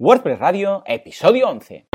WordPress Radio, episodio 11.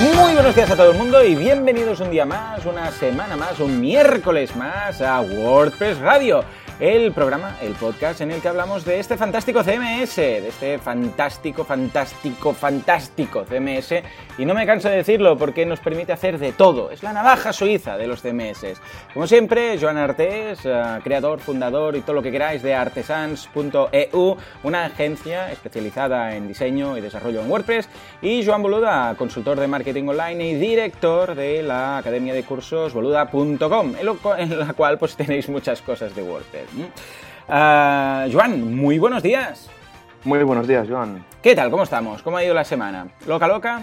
Muy buenos días a todo el mundo y bienvenidos un día más, una semana más, un miércoles más a WordPress Radio el programa, el podcast en el que hablamos de este fantástico CMS, de este fantástico, fantástico, fantástico CMS. Y no me canso de decirlo porque nos permite hacer de todo. Es la navaja suiza de los CMS. Como siempre, Joan Artés, eh, creador, fundador y todo lo que queráis de artesans.eu, una agencia especializada en diseño y desarrollo en WordPress. Y Joan Boluda, consultor de marketing online y director de la academia de cursos boluda.com, en la cual pues tenéis muchas cosas de WordPress. Uh, Joan, muy buenos días. Muy buenos días, Joan. ¿Qué tal? ¿Cómo estamos? ¿Cómo ha ido la semana? ¿Loca, loca?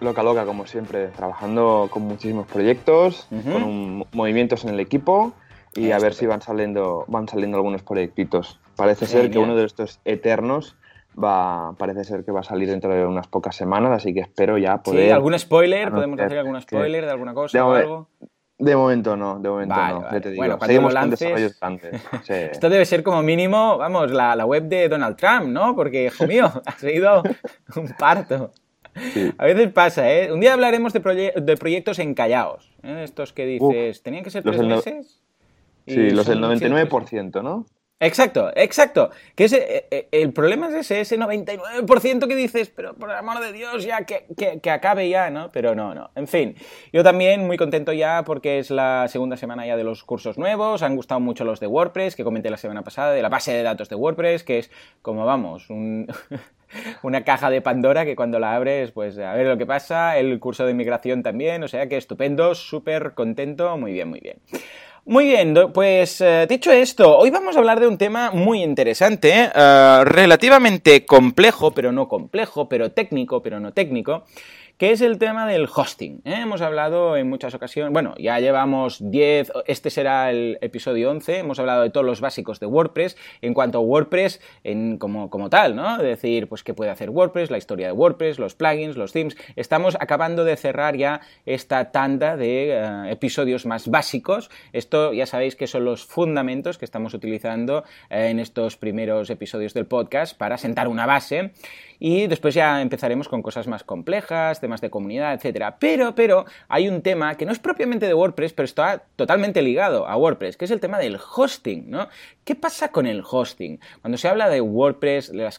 Loca, loca, como siempre. Trabajando con muchísimos proyectos, con movimientos en el equipo y a ver si van saliendo, van saliendo algunos proyectitos. Parece ser que uno de estos eternos va, parece ser que va a salir dentro de unas pocas semanas, así que espero ya poder... Sí, ¿algún spoiler? ¿Podemos hacer algún spoiler de alguna cosa o algo? De momento no, de momento no, te digo. Bueno, Seguimos con desarrollos Esto debe ser como mínimo, vamos, la, la, web de Donald Trump, ¿no? Porque, hijo mío, ha sido un parto. A veces pasa, ¿eh? Un día hablaremos de, de proyectos encallados. ¿eh? Estos que dices, ¿tenían que ser tres meses? Sí, los del 99%, ¿no? Exacto, exacto. Que ese, eh, eh, el problema es ese, ese 99% que dices, pero por el amor de Dios, ya que, que, acabe ya, ¿no? Pero no, no. En fin, yo también muy contento ya porque es la segunda semana ya de los cursos nuevos. Han gustado mucho los de WordPress, que comenté la semana pasada, de la base de datos de WordPress, que es como vamos, un, una caja de Pandora que cuando la abres, pues a ver lo que pasa. El curso de migración también, o sea que estupendo, súper contento, muy bien, muy bien. Muy bien, pues eh, dicho esto, hoy vamos a hablar de un tema muy interesante, eh, relativamente complejo, pero no complejo, pero técnico, pero no técnico, que es el tema del hosting. ¿eh? Hemos hablado en muchas ocasiones, bueno, ya llevamos 10, este será el episodio 11, hemos hablado de todos los básicos de WordPress en cuanto a WordPress en, como, como tal, ¿no? Es decir, pues qué puede hacer WordPress, la historia de WordPress, los plugins, los themes. Estamos acabando de cerrar ya esta tanda de eh, episodios más básicos. Esto ya sabéis que son los fundamentos que estamos utilizando eh, en estos primeros episodios del podcast para sentar una base y después ya empezaremos con cosas más complejas, temas de comunidad, etcétera. Pero, pero, hay un tema que no es propiamente de WordPress, pero está totalmente ligado a WordPress, que es el tema del hosting, ¿no? ¿Qué pasa con el hosting? Cuando se habla de WordPress, de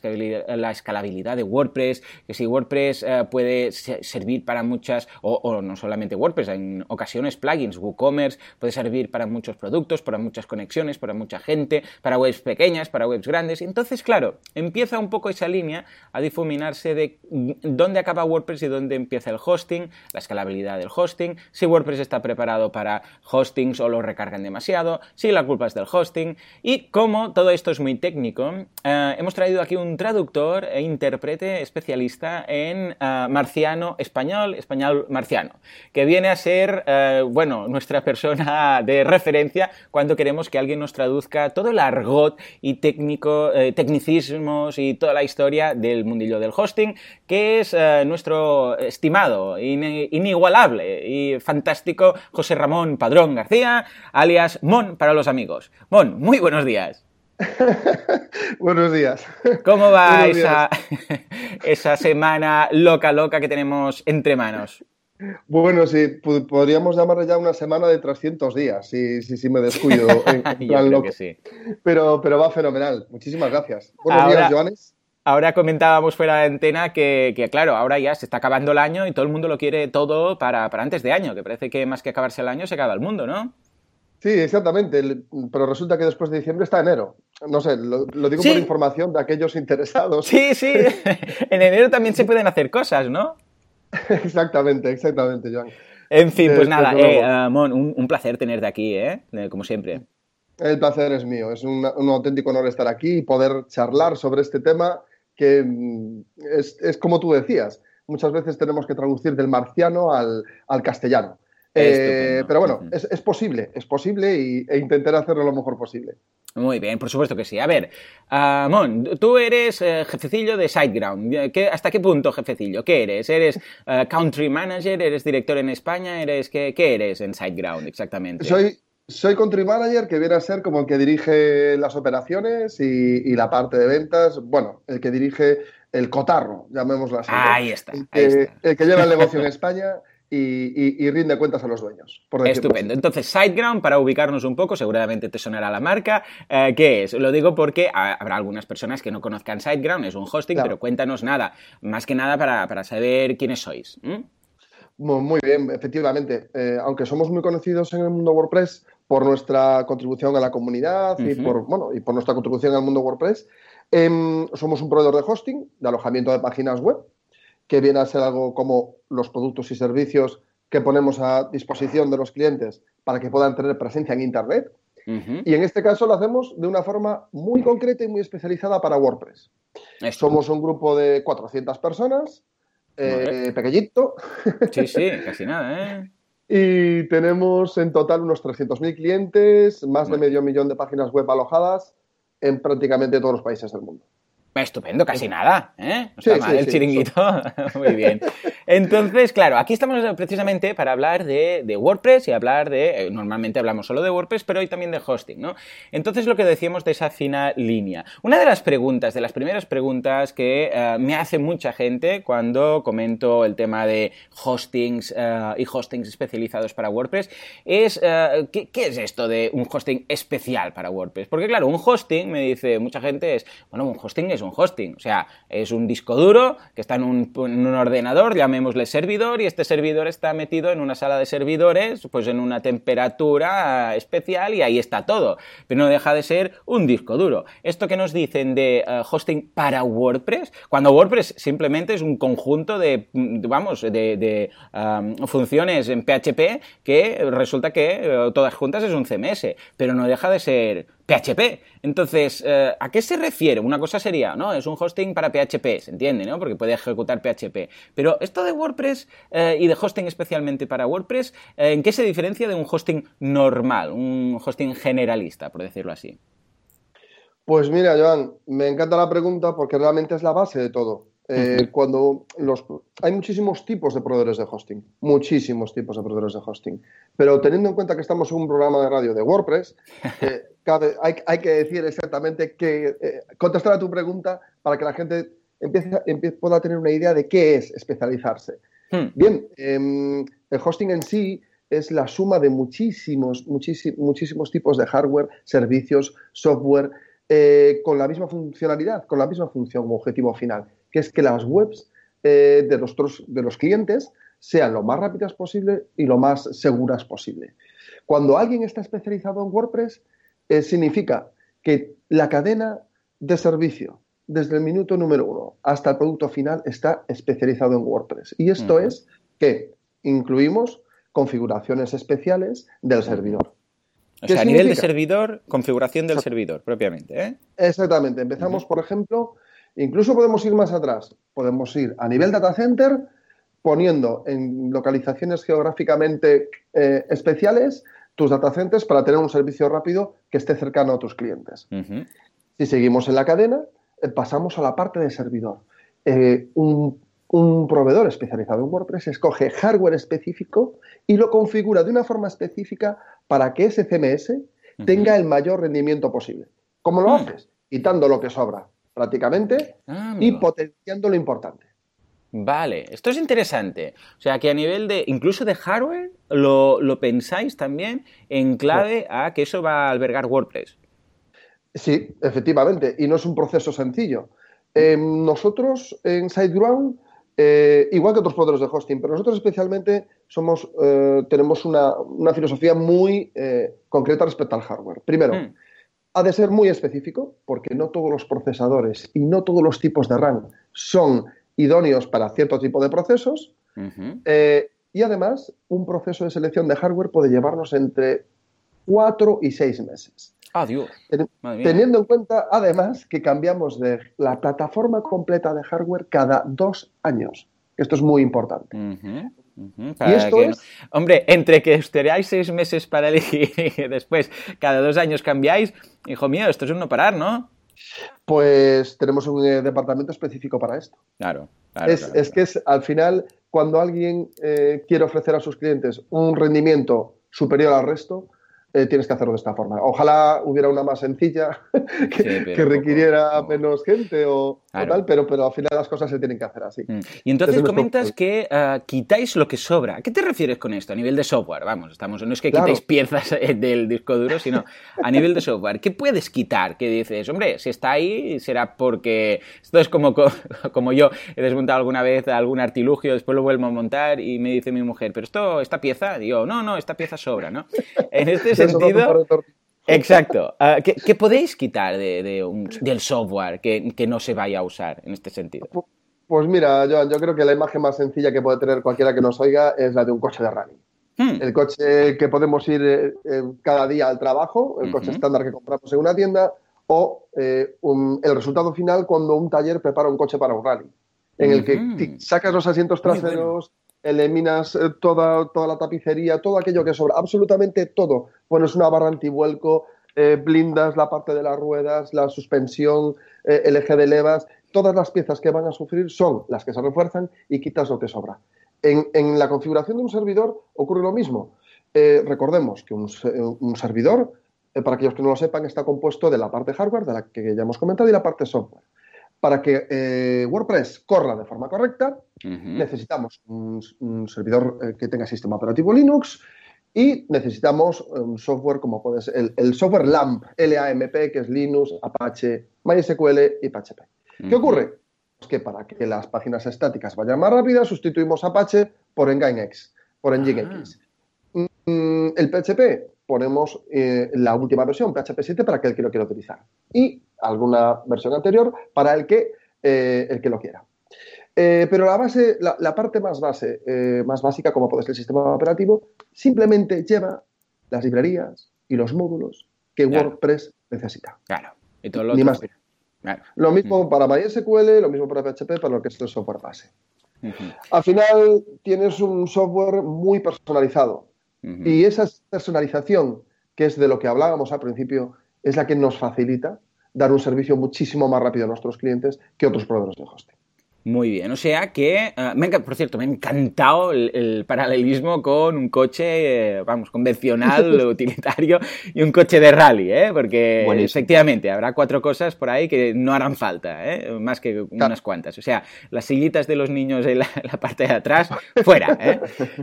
la escalabilidad de WordPress, que si WordPress eh, puede servir para muchas, o, no solamente WordPress, en ocasiones plugins, WooCommerce, puede servir para muchos productos, para muchas conexiones, para mucha gente, para webs pequeñas, para webs grandes. Entonces, claro, empieza un poco esa línea a difuminarse de dónde acaba WordPress y dónde empieza el hosting, la escalabilidad del hosting, si WordPress está preparado para hostings o lo recargan demasiado, si la culpa es del hosting y como todo esto es muy técnico, eh, hemos traído aquí un traductor e intérprete especialista en eh, marciano español, español marciano, que viene a ser, eh, bueno, nuestra persona de referencia cuando queremos que alguien nos traduzca todo el argot y técnico, tecnicismos y toda la historia del mundillo del hosting, que es nuestro estimado, inigualable y fantástico José Ramón Padrón García, alias Mon para los amigos. Mon, muy buenos días. Buenos días. ¿Cómo va esa, esa semana loca, loca que tenemos entre manos? Bueno, sí, podríamos llamarle ya una semana de 300 días, si, si, me descuido. En, plan loco. pero, pero va fenomenal. Muchísimas gracias. Buenos días, Joanes. Ahora comentábamos fuera de antena que, que, claro, ahora ya se está acabando el año y todo el mundo lo quiere todo para, para antes de año, que parece que más que acabarse el año se acaba el mundo, ¿no? Sí, exactamente, pero resulta que después de diciembre está enero. No sé, lo, digo por información de aquellos interesados. Sí, sí, en enero también se pueden hacer cosas, ¿no? exactamente, exactamente, Joan. En fin, pues nada, eh, Mon, un, placer tenerte aquí, ¿eh? Como siempre. El placer es mío, es un, auténtico honor estar aquí y poder charlar sobre este tema que mm, es, como tú decías, muchas veces tenemos que traducir del marciano al, al castellano. Eh, pero bueno, es, posible, es posible y, e intentaré hacerlo lo mejor posible. Muy bien, por supuesto que sí. A ver, uh, Mon, tú eres uh, jefecillo de SiteGround. ¿Qué, ¿Hasta qué punto jefecillo? ¿Qué eres? ¿Eres uh, country manager? ¿Eres director en España? ¿Eres qué, qué eres en SiteGround exactamente? Soy, soy country manager que viene a ser como el que dirige las operaciones y, y la parte de ventas. Bueno, el que dirige el cotarro, llamémoslo así. Ahí está. El ahí que, está. el que lleva el negocio en España y, y, y, rinde cuentas a los dueños. Por Estupendo. Entonces, SiteGround, para ubicarnos un poco, seguramente te sonará la marca. Eh, ¿Qué es? Lo digo porque habrá algunas personas que no conozcan SiteGround, es un hosting, claro. pero cuéntanos nada, más que nada para, para saber quiénes sois. ¿Mm? Muy bien, efectivamente. Eh, aunque somos muy conocidos en el mundo WordPress por nuestra contribución a la comunidad uh -huh. y, por, bueno, y por nuestra contribución al mundo WordPress, eh, somos un proveedor de hosting, de alojamiento de páginas web, que viene a ser algo como los productos y servicios que ponemos a disposición de los clientes para que puedan tener presencia en Internet. Uh -huh. Y en este caso lo hacemos de una forma muy concreta y muy especializada para WordPress. Esto. Somos un grupo de 400 personas, eh, pequeñito. Sí, sí, casi nada, ¿eh? Y tenemos en total unos 300.000 clientes, más bueno. de medio millón de páginas web alojadas en prácticamente todos los países del mundo. Estupendo, casi nada, ¿eh? No está sí, mal sí, el sí, chiringuito. Muy bien. Entonces, claro, aquí estamos precisamente para hablar de, de WordPress y hablar de. Eh, normalmente hablamos solo de WordPress, pero hoy también de hosting, ¿no? Entonces, lo que decíamos de esa fina línea. Una de las preguntas, de las primeras preguntas que uh, me hace mucha gente cuando comento el tema de hostings uh, y hostings especializados para WordPress es: uh, ¿qué, ¿qué es esto de un hosting especial para WordPress? Porque, claro, un hosting, me dice mucha gente, es. Bueno, un hosting es un hosting. O sea, es un disco duro que está en un, en un, ordenador, llamémosle servidor, y este servidor está metido en una sala de servidores, pues en una temperatura especial, y ahí está todo. Pero no deja de ser un disco duro. Esto que nos dicen de uh, hosting para WordPress, cuando WordPress simplemente es un conjunto de, vamos, de, funciones en PHP que resulta que uh, todas juntas es un CMS, pero no deja de ser PHP. Entonces, eh, ¿a qué se refiere? Una cosa sería, ¿no? Es un hosting para PHP, se entiende, ¿no? Porque puede ejecutar PHP. Pero esto de WordPress eh, y de hosting especialmente para WordPress, eh, ¿en qué se diferencia de un hosting normal, un hosting generalista, por decirlo así? Pues mira, Joan, me encanta la pregunta porque realmente es la base de todo. Eh, cuando los, hay muchísimos tipos de proveedores de hosting, muchísimos tipos de proveedores de hosting, pero teniendo en cuenta que estamos en un programa de radio de WordPress, eh, cabe, hay, hay, que decir exactamente que eh, contestar a tu pregunta para que la gente empiece, empiece, pueda tener una idea de qué es especializarse. Hmm. Bien, em, el hosting en sí es la suma de muchísimos, muchísimos, muchísimos tipos de hardware, servicios, software, con la misma funcionalidad, con la misma función o objetivo final que es que las webs eh, de, los, de los clientes sean lo más rápidas posible y lo más seguras posible. Cuando alguien está especializado en WordPress, eh, significa que la cadena de servicio, desde el minuto número uno hasta el producto final, está especializado en WordPress. Y esto uh -huh. es que incluimos configuraciones especiales del servidor. O sea, a nivel de servidor, configuración del servidor, propiamente. ¿eh? Exactamente. Empezamos, uh -huh. por ejemplo, Incluso podemos ir más atrás. Podemos ir a nivel data center poniendo en localizaciones geográficamente eh, especiales tus data centers para tener un servicio rápido que esté cercano a tus clientes. Uh -huh. Si seguimos en la cadena, eh, pasamos a la parte de servidor. Eh, un, un, proveedor especializado en WordPress escoge hardware específico y lo configura de una forma específica para que ese CMS uh -huh. tenga el mayor rendimiento posible. ¿Cómo lo uh -huh. haces? Quitando lo que sobra prácticamente ah, y potenciando lo importante. Vale, esto es interesante. O sea, que a nivel de, incluso de hardware, lo, lo pensáis también en clave a que eso va a albergar WordPress. Sí, efectivamente, y no es un proceso sencillo. Eh, nosotros en SiteGround, eh, igual que otros proveedores de hosting, pero nosotros especialmente somos, eh, tenemos una, una, filosofía muy eh, concreta respecto al hardware. Primero, mm ha de ser muy específico porque no todos los procesadores y no todos los tipos de RAM son idóneos para cierto tipo de procesos. Uh -huh. eh, y además, un proceso de selección de hardware puede llevarnos entre cuatro y seis meses. Adiós. Ten teniendo en cuenta, además, que cambiamos de la plataforma completa de hardware cada dos años. Esto es muy importante. Uh -huh. Uh -huh, y esto es... Hombre, entre que esperáis seis meses para elegir y después cada dos años cambiáis, hijo mío, esto es un no parar, ¿no? Pues tenemos un eh, departamento específico para esto. Claro. es, que es al final, cuando alguien eh, quiere ofrecer a sus clientes un rendimiento superior al resto, eh, tienes que hacerlo de esta forma. Ojalá hubiera una más sencilla que, requiriera menos gente o, tal, pero, pero al final las cosas se tienen que hacer así. Mm. Y entonces comentas que ah, quitáis lo que sobra. ¿A qué te refieres con esto? A nivel de software, vamos, estamos, no es que quitéis piezas eh, del disco duro, sino a nivel de software. ¿Qué puedes quitar? ¿Qué dices, hombre, si está ahí será porque esto es como, como yo he desmontado alguna vez algún artilugio, después lo vuelvo a montar y me dice mi mujer, pero esto, esta pieza, digo, no, no, esta pieza sobra, ¿no? En este sentido... Exacto. Ah, ¿qué, podéis quitar del software que, no se vaya a usar en este sentido? Pues mira, Joan, yo creo que la imagen más sencilla que puede tener cualquiera que nos oiga es la de un coche de rally. Hmm. El coche que podemos ir eh, eh, cada día al trabajo, el coche estándar que compramos en una tienda, o eh, el resultado final cuando un taller prepara un coche para un rally, en el que sacas los asientos traseros, eliminas eh, toda, toda la tapicería, todo aquello que sobra, absolutamente todo. Pones una barra antivuelco, eh, blindas la parte de las ruedas, la suspensión, eh, el eje de levas, todas las piezas que van a sufrir son las que se refuerzan y quitas lo que sobra. En, la configuración de un servidor ocurre lo mismo. recordemos que un, un servidor, para aquellos que no lo sepan, está compuesto de la parte hardware, de la que ya hemos comentado, y la parte software para que eh, WordPress corra de forma correcta, necesitamos un, servidor eh, que tenga sistema operativo Linux y necesitamos un software como puede ser el, software LAMP, LAMP, que es Linux, Apache, MySQL y PHP. ¿Qué ocurre? Pues que para que las páginas estáticas vayan más rápidas, sustituimos Apache por Nginx, por Nginx. Ah. Mm, el PHP ponemos eh, la última versión, PHP 7, para aquel que lo quiera utilizar. Y alguna versión anterior para el que, eh, el que lo quiera. Eh, pero la base, la, parte más base, más básica, como puede ser el sistema operativo, simplemente lleva las librerías y los módulos que WordPress necesita. Claro. Y todo lo Ni más. Lo mismo mm. para MySQL, lo mismo para PHP, para lo que es el software base. Al final tienes un software muy personalizado. Y esa personalización, que es de lo que hablábamos al principio, es la que nos facilita dar un servicio muchísimo más rápido a nuestros clientes que otros proveedores de hosting. Muy bien, o sea que, uh, por cierto, me ha encantado el, paralelismo con un coche, eh, vamos, convencional, utilitario y un coche de rally, ¿eh? porque efectivamente habrá cuatro cosas por ahí que no harán falta, ¿eh? más que unas cuantas. O sea, las sillitas de los niños en la, parte de atrás, fuera. ¿eh?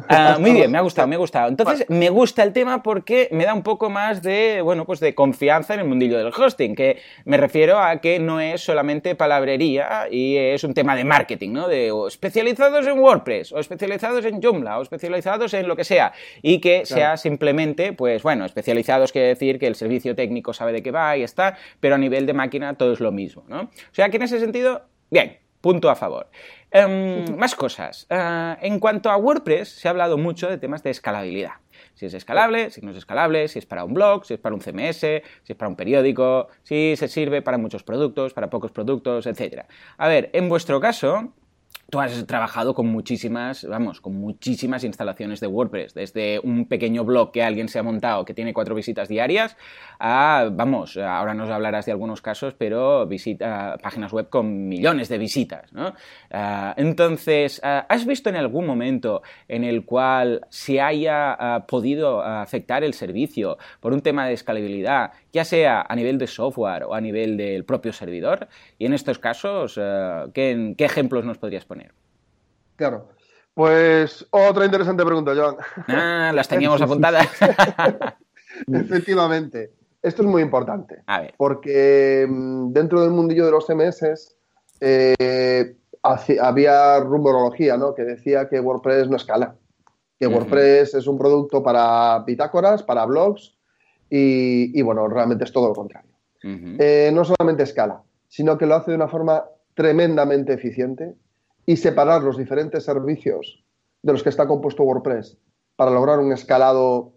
Ah, muy bien, me ha gustado, me ha gustado. Entonces, me gusta el tema porque me da un poco más de, bueno, pues de confianza en el mundillo del hosting, que me refiero a que no es solamente palabrería y es un tema de marketing, ¿no? De especializados en WordPress, o especializados en Joomla, o especializados en lo que sea, y que sea simplemente, pues bueno, especializados quiere decir que el servicio técnico sabe de qué va y está, pero a nivel de máquina todo es lo mismo, ¿no? O sea que en ese sentido, bien, punto a favor. Em, más cosas. Eh, en cuanto a WordPress, se ha hablado mucho de temas de escalabilidad. Si es escalable, si no es escalable, si es para un blog, si es para un CMS, si es para un periódico, si se sirve para muchos productos, para pocos productos, etc. A ver, en vuestro caso, Tú has trabajado con muchísimas, vamos, con muchísimas instalaciones de WordPress, desde un pequeño blog que alguien se ha montado que tiene cuatro visitas diarias, a, vamos, ahora nos hablarás de algunos casos, pero visita, páginas web con millones de visitas, ¿no? Ah, entonces, ah, ¿has visto en algún momento en el cual se haya ah, podido afectar el servicio por un tema de escalabilidad, ya sea a nivel de software o a nivel del propio servidor? Y en estos casos, ¿qué, ¿qué ejemplos nos podrías poner? Claro. Pues otra interesante pregunta, Joan. Ah, las teníamos apuntadas. Efectivamente. Esto es muy importante. Porque mm, dentro del mundillo de los CMS eh, había rumorología, ¿no? Que decía que WordPress no escala. Que WordPress es un producto para bitácoras, para blogs y, bueno, realmente es todo lo contrario. Eh, no solamente escala, sino que lo hace de una forma tremendamente eficiente y separar los diferentes servicios de los que está compuesto WordPress para lograr un escalado,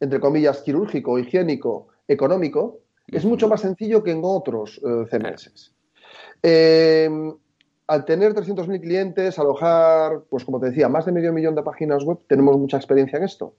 entre comillas, quirúrgico, higiénico, económico, es mucho más sencillo que en otros eh, CMS. Eh, al tener 300.000 clientes, alojar, pues como te decía, más de medio millón de páginas web, tenemos mucha experiencia en esto.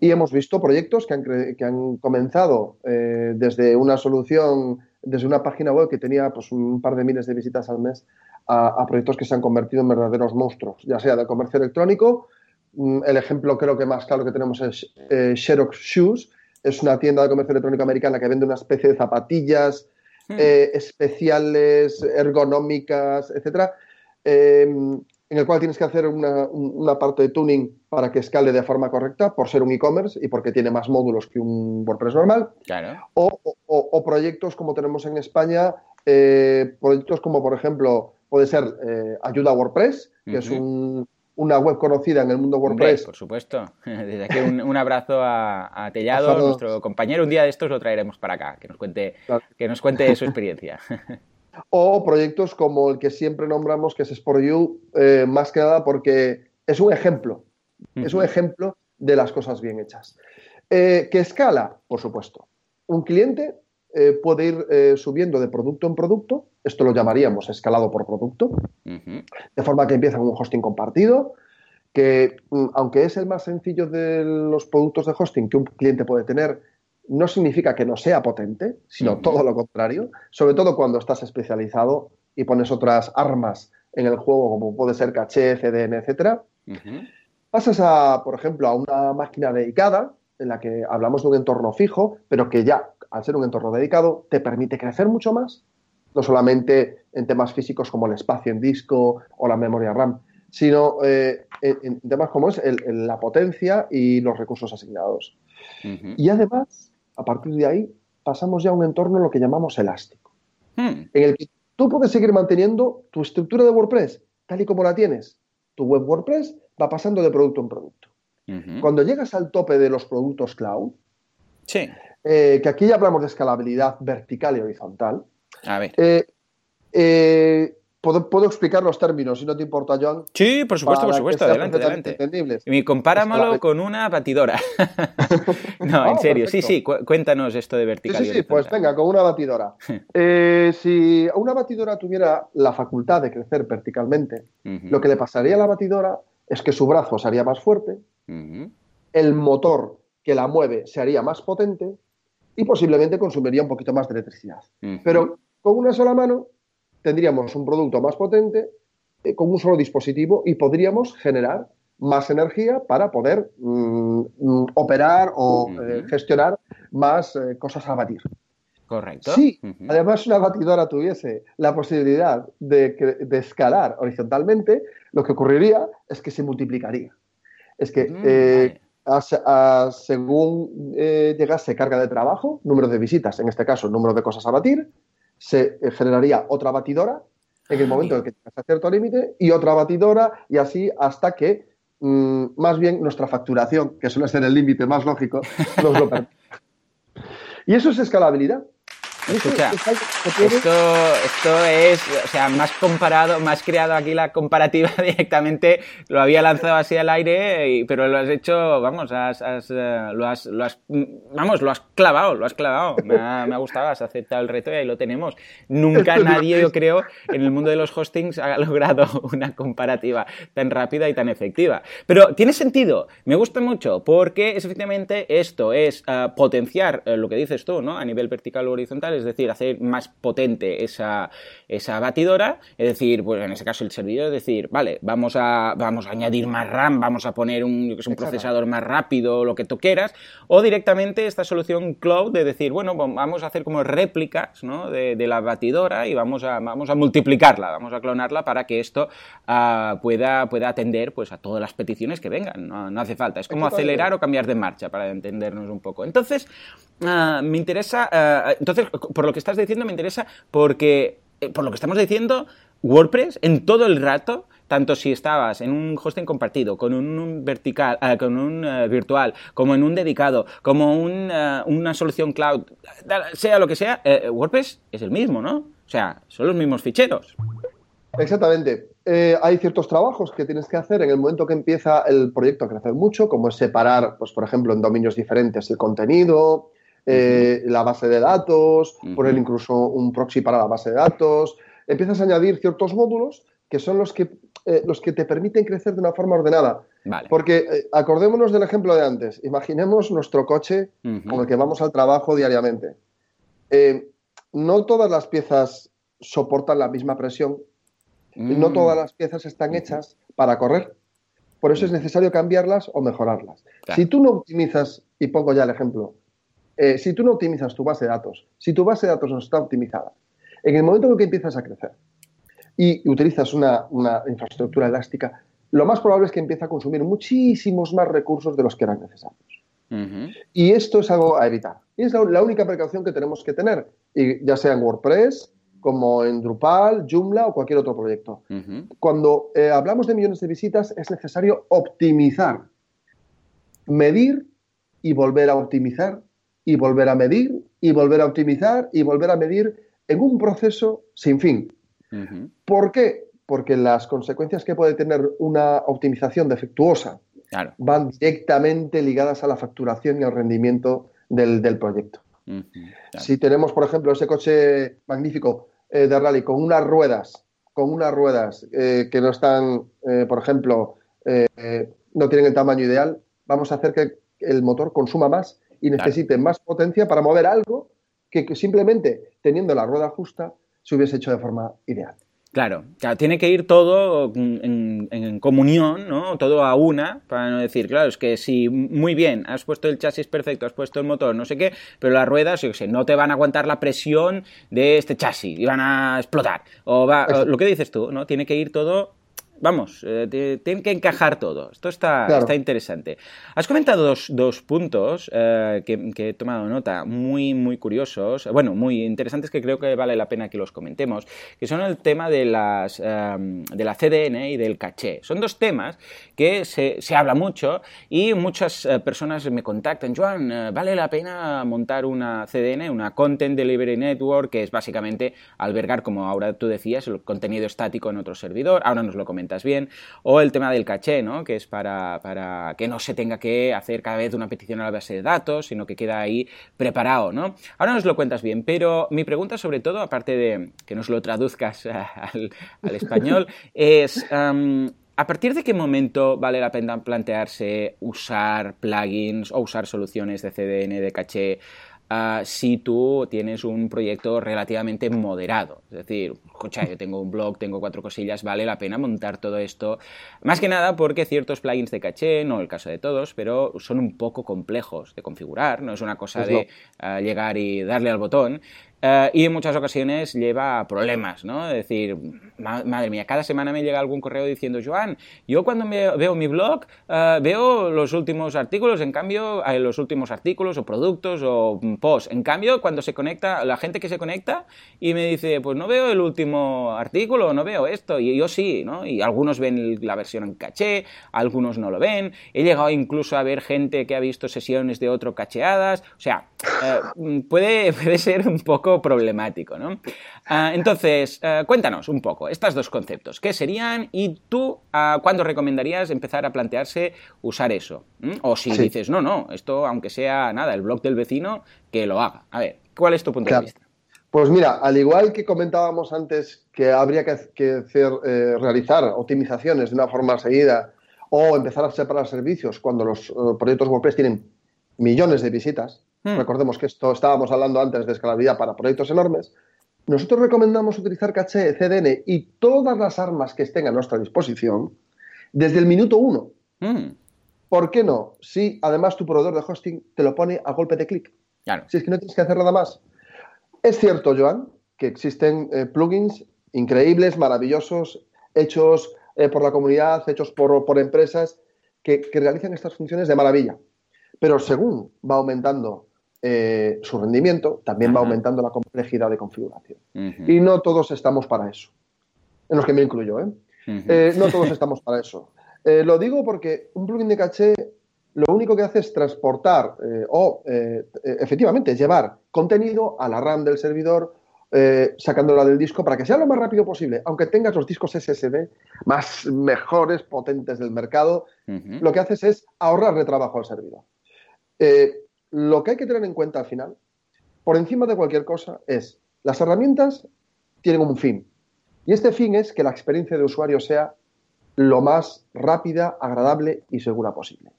Y hemos visto proyectos que han, que han comenzado eh, desde una solución, desde una página web que tenía pues, un par de miles de visitas al mes, a, proyectos que se han convertido en verdaderos monstruos, ya sea de comercio electrónico. Mm, el ejemplo creo que más claro que tenemos es eh, Xerox Shoes. Es una tienda de comercio electrónico americana que vende una especie de zapatillas hmm. eh, especiales, ergonómicas, etcétera en el cual tienes que hacer una, parte de tuning para que escale de forma correcta por ser un e-commerce y porque tiene más módulos que un WordPress normal. O, proyectos como tenemos en España, eh, proyectos como por ejemplo puede ser eh, Ayuda WordPress, que es una web conocida en el mundo WordPress. por supuesto. Desde aquí un, abrazo a, Tellado, nuestro compañero. Un día de estos lo traeremos para acá, que nos cuente, que nos cuente su experiencia. o proyectos como el que siempre nombramos, que es Sport You, eh, más que nada porque es un ejemplo, es un ejemplo de las cosas bien hechas. Eh, ¿Que escala? Por supuesto. Un cliente eh, puede ir subiendo de producto en producto, esto lo llamaríamos escalado por producto, de forma que empieza con un hosting compartido, que mm, aunque es el más sencillo de los productos de hosting que un cliente puede tener, no significa que no sea potente, sino todo lo contrario, sobre todo cuando estás especializado y pones otras armas en el juego, como puede ser caché, CDN, etc. Pasas a, por ejemplo, a una máquina dedicada, en la que hablamos de un entorno fijo, pero que ya, al ser un entorno dedicado, te permite crecer mucho más, no solamente en temas físicos como el espacio en disco o la memoria RAM, sino eh, en, temas como es la potencia y los recursos asignados. Y además, a partir de ahí pasamos ya a un entorno lo que llamamos elástico, hmm. en el que tú puedes seguir manteniendo tu estructura de WordPress tal y como la tienes. Tu web WordPress va pasando de producto en producto. Cuando llegas al tope de los productos cloud, eh, que aquí ya hablamos de escalabilidad vertical y horizontal, a ver. Eh, eh, ¿Puedo, explicar los términos, si no te importa, John? Sí, por supuesto, por supuesto, adelante, adelante. Y compáramelo con una batidora. no, en ah, serio, sí, sí, cuéntanos esto de vertical. Sí, sí, pues venga, con una batidora. Si una batidora tuviera la facultad de crecer verticalmente, lo que le pasaría a la batidora es que su brazo se haría más fuerte, el motor que la mueve se haría más potente y posiblemente consumiría un poquito más de electricidad. Pero con una sola mano tendríamos un producto más potente eh, con un solo dispositivo y podríamos generar más energía para poder mm, mm, operar o eh, gestionar más eh, cosas a batir. Correcto. Si además una batidora tuviese la posibilidad de, escalar horizontalmente, lo que ocurriría es que se multiplicaría. Es que mm, según llegase carga de trabajo, número de visitas, en este caso número de cosas a batir, se eh, generaría otra batidora en el momento en que tengas cierto límite y otra batidora y así hasta que mm, más bien nuestra facturación, que suele ser el límite más lógico, nos lo permite. y eso es escalabilidad. Escucha, esto, es, o sea, más comparado, más creado aquí la comparativa directamente, lo había lanzado así al aire, pero lo has hecho, vamos, has, eh, lo, has, lo has, vamos, lo has clavado, lo has clavado. Me ha, gustado, has aceptado el reto y ahí lo tenemos. Nunca nadie, yo creo, en el mundo de los hostings ha logrado una comparativa tan rápida y tan efectiva. Pero tiene sentido, me gusta mucho, porque es efectivamente esto, es eh, potenciar eh, lo que dices tú, ¿no? A nivel vertical o horizontal es decir, hacer más potente esa, esa batidora, es decir, pues en ese caso el servidor, es decir, vale, vamos a, vamos a añadir más RAM, vamos a poner un, un procesador más rápido, lo que tú quieras, o directamente esta solución cloud de decir, bueno, vamos a hacer como réplicas ¿no? de, la batidora y vamos a, vamos a multiplicarla, vamos a clonarla para que esto ah, pueda, pueda atender pues, a todas las peticiones que vengan, no, hace falta, es como acelerar o cambiar de marcha para entendernos un poco. Entonces, ah, me interesa, ah, entonces, por lo que estás diciendo me interesa porque, eh, por lo que estamos diciendo, WordPress en todo el rato, tanto si estabas en un hosting compartido, con un vertical, eh, con un eh, virtual, como en un dedicado, como una solución cloud, sea lo que sea, WordPress es el mismo, ¿no? O sea, son los mismos ficheros. Exactamente. hay ciertos trabajos que tienes que hacer en el momento que empieza el proyecto a crecer mucho, como es separar, pues, por ejemplo, en dominios diferentes el contenido, eh, la base de datos, poner incluso un proxy para la base de datos. Empiezas a añadir ciertos módulos que son los que, eh, los que te permiten crecer de una forma ordenada. Porque eh, acordémonos del ejemplo de antes. Imaginemos nuestro coche con el que vamos al trabajo diariamente. No todas las piezas soportan la misma presión. No mm. todas las piezas están hechas para correr. Por eso es necesario cambiarlas o mejorarlas. Si tú no optimizas, y pongo ya el ejemplo, si tú no optimizas tu base de datos, si tu base de datos no está optimizada, en el momento en que empiezas a crecer, y utilizas una, infraestructura elástica, lo más probable es que empiece a consumir muchísimos más recursos de los que eran necesarios. Y esto es algo a evitar. Y es la, única precaución que tenemos que tener, y ya sea en WordPress, como en Drupal, Joomla o cualquier otro proyecto. Cuando eh, hablamos de millones de visitas, es necesario optimizar, medir y volver a optimizar, y volver a medir, y volver a optimizar, y volver a medir en un proceso sin fin. ¿Por qué? Porque las consecuencias que puede tener una optimización defectuosa van directamente ligadas a la facturación y al rendimiento del, proyecto. Si tenemos, por ejemplo, ese coche magnífico eh, de rally con unas ruedas, con unas ruedas eh, que no están, eh, por ejemplo, no tienen el tamaño ideal, vamos a hacer que el motor consuma más y necesite más potencia para mover algo que simplemente teniendo la rueda justa se hubiese hecho de forma ideal. Claro, tiene que ir todo en, comunión, ¿no? Todo a una, para no decir, claro, es que si muy bien, has puesto el chasis perfecto, has puesto el motor, no sé qué, pero las ruedas, yo sé, no te van a aguantar la presión de este chasis y van a explotar. O va, lo que dices tú, ¿no? Tiene que ir todo vamos, eh, tiene que encajar todo. Esto está, está interesante. Has comentado dos, puntos eh, que, he tomado nota, muy, muy curiosos, bueno, muy interesantes que creo que vale la pena que los comentemos, que son el tema de, las, em, de la CDN y del caché. Son dos temas que se, se habla mucho y muchas eh, personas me contactan, Joan, ¿vale la pena montar una CDN, una Content Delivery Network, que es básicamente albergar, como ahora tú decías, el contenido estático en otro servidor? Ahora nos lo bien, o el tema del caché, ¿no? que es para, para, que no se tenga que hacer cada vez una petición a la base de datos, sino que queda ahí preparado. ¿no? Ahora nos lo cuentas bien, pero mi pregunta sobre todo, aparte de que nos lo traduzcas al, español, es... ¿A partir de qué momento vale la pena plantearse usar plugins o usar soluciones de CDN, de caché, Si tú tienes un proyecto relativamente moderado. Es decir, escucha, yo tengo un blog, tengo cuatro cosillas, vale la pena montar todo esto. Más que nada porque ciertos plugins de caché, no el caso de todos, pero son un poco complejos de configurar, no es una cosa de ah, llegar y darle al botón. Eh, y en muchas ocasiones lleva a problemas, ¿no? Es decir, madre mía, cada semana me llega algún correo diciendo, Joan, yo cuando veo mi blog eh, veo los últimos artículos, en cambio, eh, los últimos artículos o productos o posts. En cambio, cuando se conecta, la gente que se conecta y me dice, pues no veo el último artículo, no veo esto, y yo sí, ¿no? Y algunos ven la versión en caché, algunos no lo ven. He llegado incluso a ver gente que ha visto sesiones de otro cacheadas. O sea, puede, puede ser un poco problemático, ¿no? Ah, entonces, ah, cuéntanos un poco estos dos conceptos. ¿Qué serían y tú ah, cuándo recomendarías empezar a plantearse usar eso? ¿Mm? O si dices, no, no, esto aunque sea nada, el blog del vecino, que lo haga. A ver, ¿cuál es tu punto de vista? Pues mira, al igual que comentábamos antes que habría que, hacer, eh, realizar optimizaciones de una forma seguida o empezar a separar servicios cuando los eh, proyectos WordPress tienen millones de visitas, Hmm. Recordemos que esto estábamos hablando antes de escalabilidad para proyectos enormes. Nosotros recomendamos utilizar caché, CDN y todas las armas que estén a nuestra disposición desde el minuto uno. Hmm. ¿Por qué no? Si además tu proveedor de hosting te lo pone a golpe de clic. Si es que no tienes que hacer nada más. Es cierto, Joan, que existen eh, plugins increíbles, maravillosos, hechos eh, por la comunidad, hechos por, empresas que, realizan estas funciones de maravilla. Pero según va aumentando eh, su rendimiento, también va aumentando la complejidad de configuración. Y no todos estamos para eso, en los que me incluyo. ¿eh? ¿eh? no todos estamos para eso. Eh, lo digo porque un plugin de caché lo único que hace es transportar o efectivamente llevar contenido a la RAM del servidor, sacándola del disco para que sea lo más rápido posible. Aunque tengas los discos SSD más mejores, potentes del mercado, lo que haces es ahorrarle trabajo al servidor lo que hay que tener en cuenta al final, por encima de cualquier cosa, es las herramientas tienen un fin. Y este fin es que la experiencia de usuario sea lo más rápida, agradable y segura posible.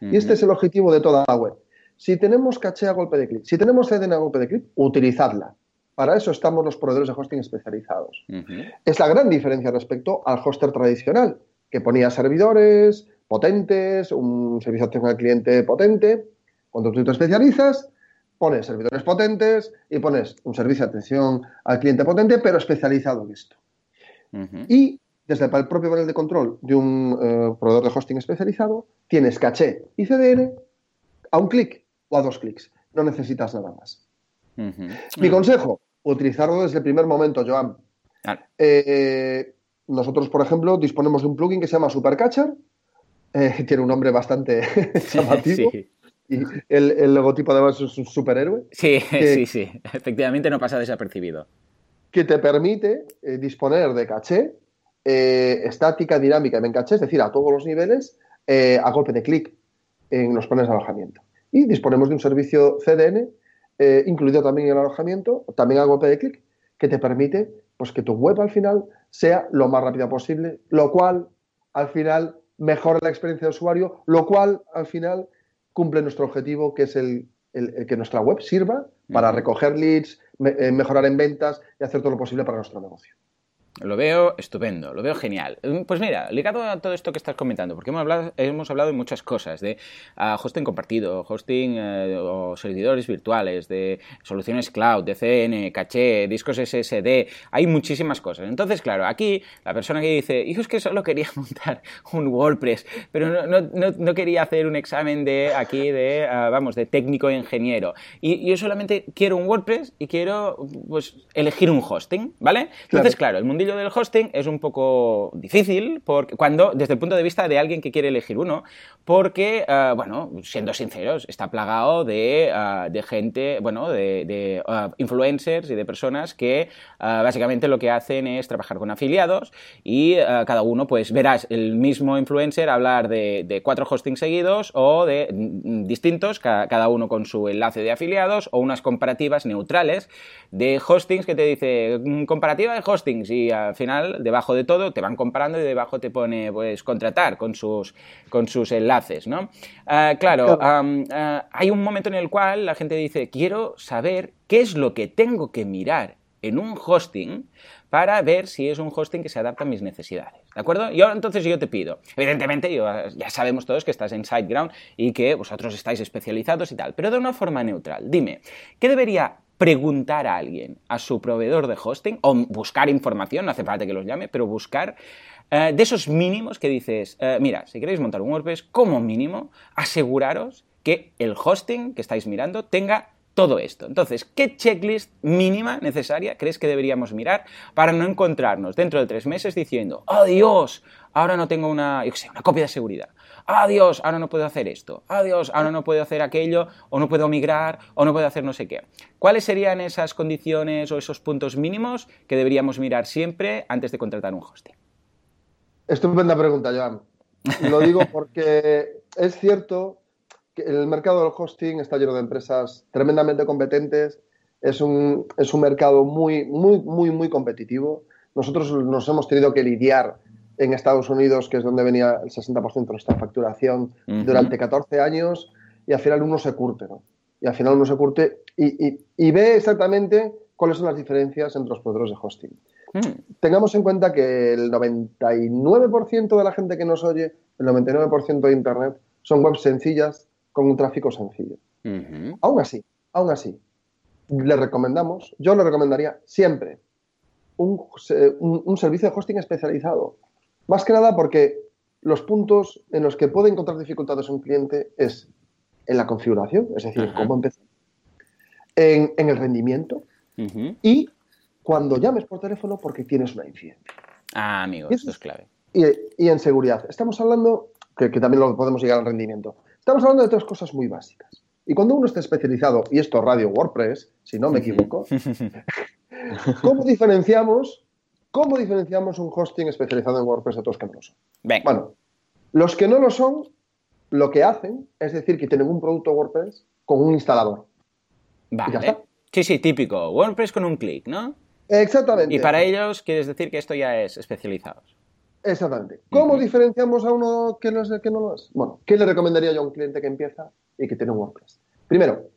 Y este es el objetivo de toda la web. Si tenemos caché a golpe de clic, si tenemos CDN a golpe de clic, utilizadla. Para eso estamos los proveedores de hosting especializados. Es la gran diferencia respecto al hoster tradicional, que ponía servidores potentes, un servicio de atención al cliente potente. Cuando tú te especializas, pones servidores potentes y pones un servicio de atención al cliente potente, pero especializado en esto. Y desde el propio panel de control de un eh, proveedor de hosting especializado, tienes caché y CDN a un clic o a dos clics. No necesitas nada más. Mi consejo, utilizarlo desde el primer momento, Joan. Eh, nosotros, por ejemplo, disponemos de un plugin que se llama Supercatcher. Eh, tiene un nombre bastante llamativo. Y el, logotipo además es un superhéroe. Sí, sí, sí. Efectivamente no pasa desapercibido. Que te permite disponer de caché eh, estática, dinámica y caché, es decir, a todos los niveles, eh, a golpe de clic en los planes de alojamiento. Y disponemos de un servicio CDN, eh, incluido también en el alojamiento, también a golpe de clic, que te permite pues, que tu web al final sea lo más rápida posible, lo cual al final mejora la experiencia de usuario, lo cual al final cumple nuestro objetivo, que es el, que nuestra web sirva para recoger leads, mejorar en ventas y hacer todo lo posible para nuestro negocio. Lo veo estupendo, lo veo genial. Mm, pues mira, ligado a todo esto que estás comentando, porque hemos hablado, hemos hablado de muchas cosas, de uh, hosting compartido, hosting eh, o servidores virtuales, de soluciones cloud, de CN, caché, discos SSD, hay muchísimas cosas. Entonces, claro, aquí la persona que dice, hijo, es que solo quería montar un WordPress, pero no, no, no, quería hacer un examen de aquí de, uh, vamos, de técnico ingeniero. Y yo solamente quiero un WordPress y quiero, pues, elegir un hosting, ¿vale? Entonces, claro, el mundo del hosting es un poco difícil porque, cuando, desde el punto de vista de alguien que quiere elegir uno, porque, eh, bueno, siendo sinceros, está plagado de, eh, gente, bueno, de, eh, influencers y de personas que básicamente lo que hacen es trabajar con afiliados y cada uno, pues verás el mismo influencer hablar de, cuatro hostings seguidos o de mm, distintos, cada uno con su enlace de afiliados o unas comparativas neutrales de hostings que te dice mm, comparativa de hostings y al final, debajo de todo, te van comprando y debajo te pone, pues, contratar con sus, con sus enlaces, ¿no? Ah, claro, ah, hay un momento en el cual la gente dice, quiero saber qué es lo que tengo que mirar en un hosting para ver si es un hosting que se adapta a mis necesidades. ¿De acuerdo? Y ahora entonces yo te pido, evidentemente ya sabemos todos que estás en SiteGround y que vosotros estáis especializados y tal, pero de una forma neutral. Dime, ¿qué debería preguntar a alguien, a su proveedor de hosting, o buscar información, no hace falta que los llame, pero buscar eh, de esos mínimos que dices, eh, mira, si queréis montar un WordPress, como mínimo, aseguraros que el hosting que estáis mirando tenga todo esto. Entonces, ¿qué checklist mínima necesaria crees que deberíamos mirar para no encontrarnos dentro de tres meses diciendo, adiós, ahora no tengo una, una copia de seguridad, adiós, ahora no puedo hacer esto, adiós, ahora no puedo hacer aquello, o no puedo migrar, o no puedo hacer no sé qué. ¿Cuáles serían esas condiciones o esos puntos mínimos que deberíamos mirar siempre antes de contratar un hosting? Estupenda pregunta, Joan. Lo digo porque es cierto que el mercado del hosting está lleno de empresas tremendamente competentes, es un, es un mercado muy, muy, muy, muy competitivo. Nosotros nos hemos tenido que lidiar en Estados Unidos, que es donde venía el 60% de nuestra facturación durante 14 años, y al final uno se curte, ¿no? Y al final uno se curte y, ve exactamente cuáles son las diferencias entre los proveedores de hosting. Mm. Tengamos en cuenta que el 99% de la gente que nos oye, el 99% de Internet, son webs sencillas con un tráfico sencillo. Aún así, aún así, le recomendamos, yo le recomendaría siempre un, un, servicio de hosting especializado. Más que nada porque los puntos en los que puede encontrar dificultades un cliente es en la configuración, es decir, cómo empezar, en, el rendimiento y cuando llames por teléfono porque tienes una incidencia. Ah, amigo, esto es clave. Y, en seguridad. Estamos hablando, que, también lo podemos llegar al rendimiento, estamos hablando de tres cosas muy básicas. Y cuando uno está especializado, y esto radio WordPress, si no me equivoco, ¿cómo diferenciamos ¿Cómo diferenciamos un hosting especializado en WordPress de otros que no lo son? Bueno, los que no lo son, lo que hacen es decir que tienen un producto WordPress con un instalador. Vale. Sí, sí, típico. WordPress con un clic, ¿no? Exactamente. Y para ellos quieres decir que esto ya es especializado. Exactamente. ¿Cómo diferenciamos a uno que no, es, que no lo es? Bueno, ¿qué le recomendaría yo a un cliente que empieza y que tiene un WordPress? Primero,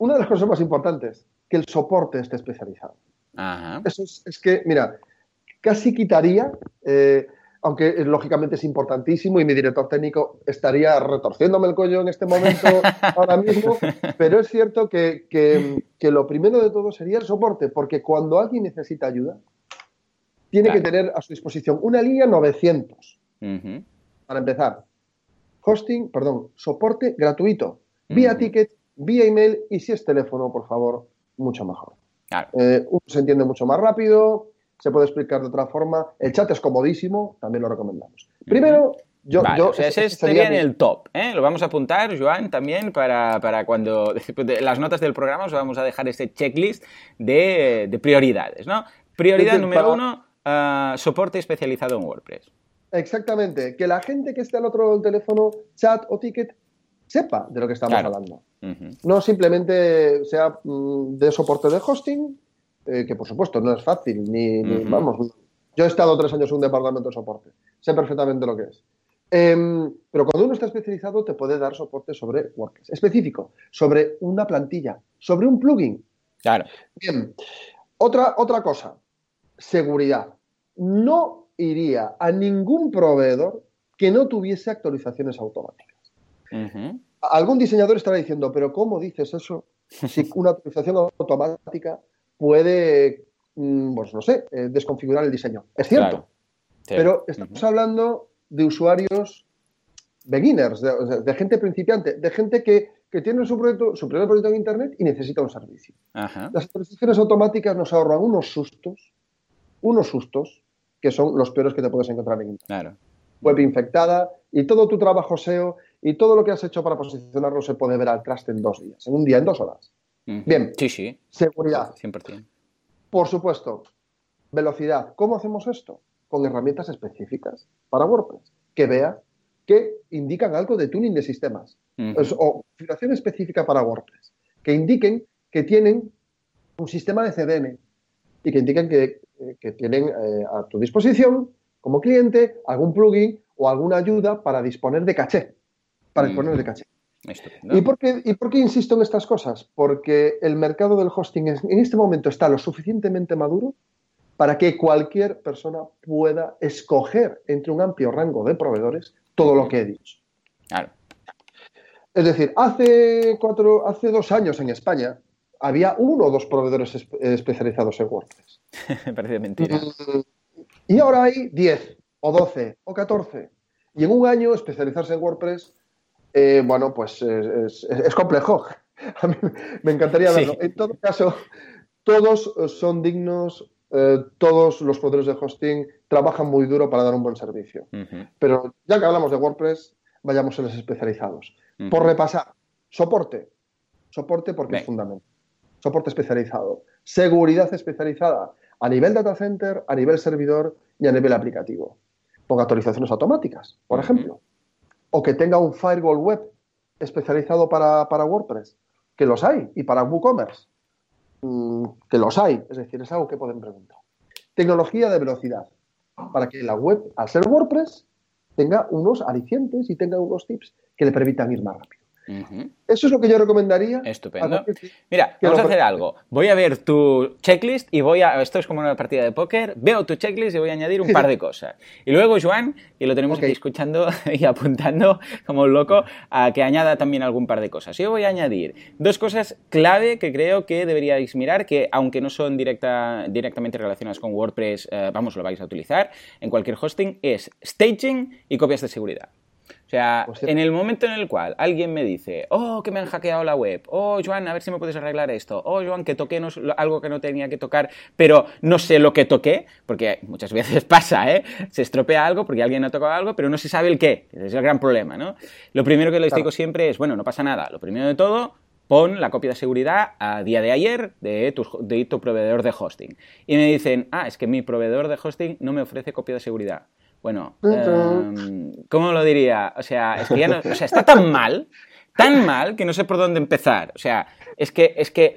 una de las cosas más importantes, que el soporte esté especializado. Eso es, que, mira, casi quitaría, eh, aunque eh, lógicamente es importantísimo y mi director técnico estaría retorciéndome el cuello en este momento ahora mismo, pero es cierto que, lo primero de todo sería el soporte, porque cuando alguien necesita ayuda, tiene que tener a su disposición una línea 900. Para empezar, hosting, perdón, soporte gratuito, vía ticket, vía email y si es teléfono, por favor, mucho mejor. Eh, se entiende mucho más rápido, se puede explicar de otra forma. El chat es comodísimo, también lo recomendamos. Primero, yo, ese sería en el top. ¿eh? Lo vamos a apuntar, Joan, también para, cuando las notas del programa os vamos a dejar este checklist de, prioridades. ¿no? Prioridad número uno, ah, soporte especializado en WordPress. Exactamente, que la gente que esté al otro del teléfono, chat o ticket, sepa de lo que estamos hablando. No simplemente sea mm, de soporte de hosting, eh, que por supuesto no es fácil, ni, vamos. Yo he estado tres años en un departamento de soporte, sé perfectamente lo que es. Em, pero cuando uno está especializado te puede dar soporte sobre WordPress, específico, sobre una plantilla, sobre un plugin. Claro. Bien. Otra, otra cosa, seguridad. No iría a ningún proveedor que no tuviese actualizaciones automáticas. Algún diseñador estará diciendo, pero ¿cómo dices eso? Si una actualización automática puede, mm, pues no sé, eh, desconfigurar el diseño. Es cierto. Pero estamos hablando de usuarios beginners, de, gente principiante, de gente que, tiene su, proyecto, su primer proyecto en Internet y necesita un servicio. Las actualizaciones automáticas nos ahorran unos sustos, unos sustos, que son los peores que te puedes encontrar en Internet. Web infectada y todo tu trabajo SEO y todo lo que has hecho para posicionarlo se puede ver al traste en dos días, en un día, en dos horas. Bien. Sí, sí. Seguridad. 100%. Por supuesto. Velocidad. ¿Cómo hacemos esto? Con herramientas específicas para WordPress. Que vea que indican algo de tuning de sistemas. o configuración específica para WordPress. Que indiquen que tienen un sistema de CDN y que indiquen que, eh, tienen eh, a tu disposición como cliente algún plugin o alguna ayuda para disponer de caché para exponer de caché. ¿Y por, qué, ¿Y por, qué, insisto en estas cosas? Porque el mercado del hosting en este momento está lo suficientemente maduro para que cualquier persona pueda escoger entre un amplio rango de proveedores todo lo que he dicho. Claro. Es decir, hace, cuatro, hace dos años en España había uno o dos proveedores especializados en WordPress. Me parece mentira. Mm, y ahora hay 10 o 12 o 14. Y en un año especializarse en WordPress eh, bueno, pues es, complejo. A mí me encantaría verlo. En todo caso, todos son dignos, eh, todos los poderes de hosting trabajan muy duro para dar un buen servicio. Pero ya que hablamos de WordPress, vayamos a los especializados. Por repasar, soporte. Soporte porque es fundamental. Soporte especializado. Seguridad especializada a nivel data center, a nivel servidor y a nivel aplicativo. Con actualizaciones automáticas, por ejemplo o que tenga un firewall web especializado para, WordPress, que los hay, y para WooCommerce, mm, que los hay, es decir, es algo que pueden preguntar. Tecnología de velocidad, para que la web, al ser WordPress, tenga unos alicientes y tenga unos tips que le permitan ir más rápido. Eso es lo que yo recomendaría. Estupendo. Mira, vamos a hacer algo. Voy a ver tu checklist y voy a. Esto es como una partida de póker. Veo tu checklist y voy a añadir un par de cosas. Y luego, Joan, y lo tenemos aquí escuchando y apuntando como un loco, a que añada también algún par de cosas. Yo voy a añadir dos cosas clave que creo que deberíais mirar, que aunque no son directa, directamente relacionadas con WordPress, eh, vamos, lo vais a utilizar en cualquier hosting, es staging y copias de seguridad. O sea, en el momento en el cual alguien me dice, oh, que me han hackeado la web, oh, Joan, a ver si me puedes arreglar esto, oh, Joan, que toqué algo que no tenía que tocar, pero no sé lo que toqué, porque muchas veces pasa, ¿eh? Se estropea algo porque alguien ha tocado algo, pero no se sabe el qué, ese es el gran problema, ¿no? Lo primero que les digo siempre es, bueno, no pasa nada, lo primero de todo, pon la copia de seguridad a día de ayer de tu, de tu proveedor de hosting. Y me dicen, ah, es que mi proveedor de hosting no me ofrece copia de seguridad. Bueno, em, ¿cómo lo diría? O sea, es que ya no, o sea, está tan mal tan mal que no sé por dónde empezar. O sea, es que, es que,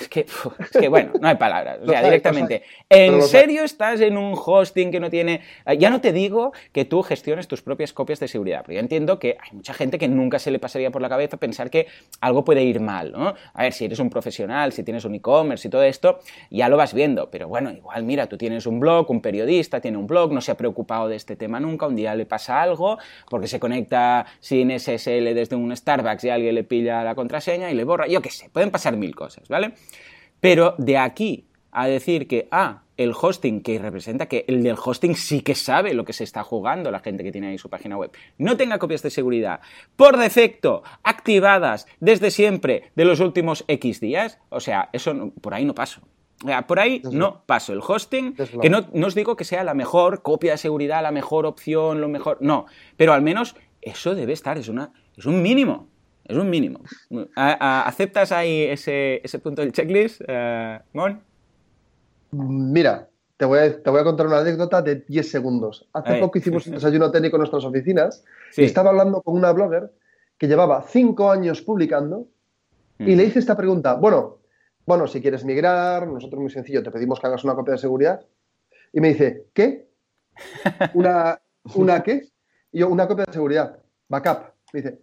es que, es que, bueno, no hay palabras. O sea, directamente. ¿En serio estás en un hosting que no tiene... Ya no te digo que tú gestiones tus propias copias de seguridad, pero yo entiendo que hay mucha gente que nunca se le pasaría por la cabeza pensar que algo puede ir mal, ¿no? A ver, si eres un profesional, si tienes un e-commerce y todo esto, ya lo vas viendo. Pero bueno, igual, mira, tú tienes un blog, un periodista tiene un blog, no se ha preocupado de este tema nunca, un día le pasa algo porque se conecta sin SSL desde un Starbucks y alguien le pilla la contraseña y le borra, yo qué sé, pueden pasar mil cosas, ¿vale? Pero de aquí a decir que, ah, el hosting que representa que el del hosting sí que sabe lo que se está jugando la gente que tiene ahí su página web. No tenga copias de seguridad por defecto activadas desde siempre de los últimos X días. O sea, eso por ahí no paso. Por ahí no paso. El hosting, que no, no os digo que sea la mejor copia de seguridad, la mejor opción, lo mejor. No. Pero al menos eso debe estar, es, una, es un mínimo. Es un mínimo. ¿Aceptas ahí ese, punto del checklist, uh, Mon? Mira, te voy, a, te voy, a, contar una anécdota de 10 segundos. Hace poco hicimos un desayuno técnico en nuestras oficinas y estaba hablando con una blogger que llevaba 5 años publicando y le hice esta pregunta. Bueno, bueno, si quieres migrar, nosotros muy sencillo, te pedimos que hagas una copia de seguridad. Y me dice, ¿qué? ¿Una, una qué? Y yo, una copia de seguridad, backup. Me dice,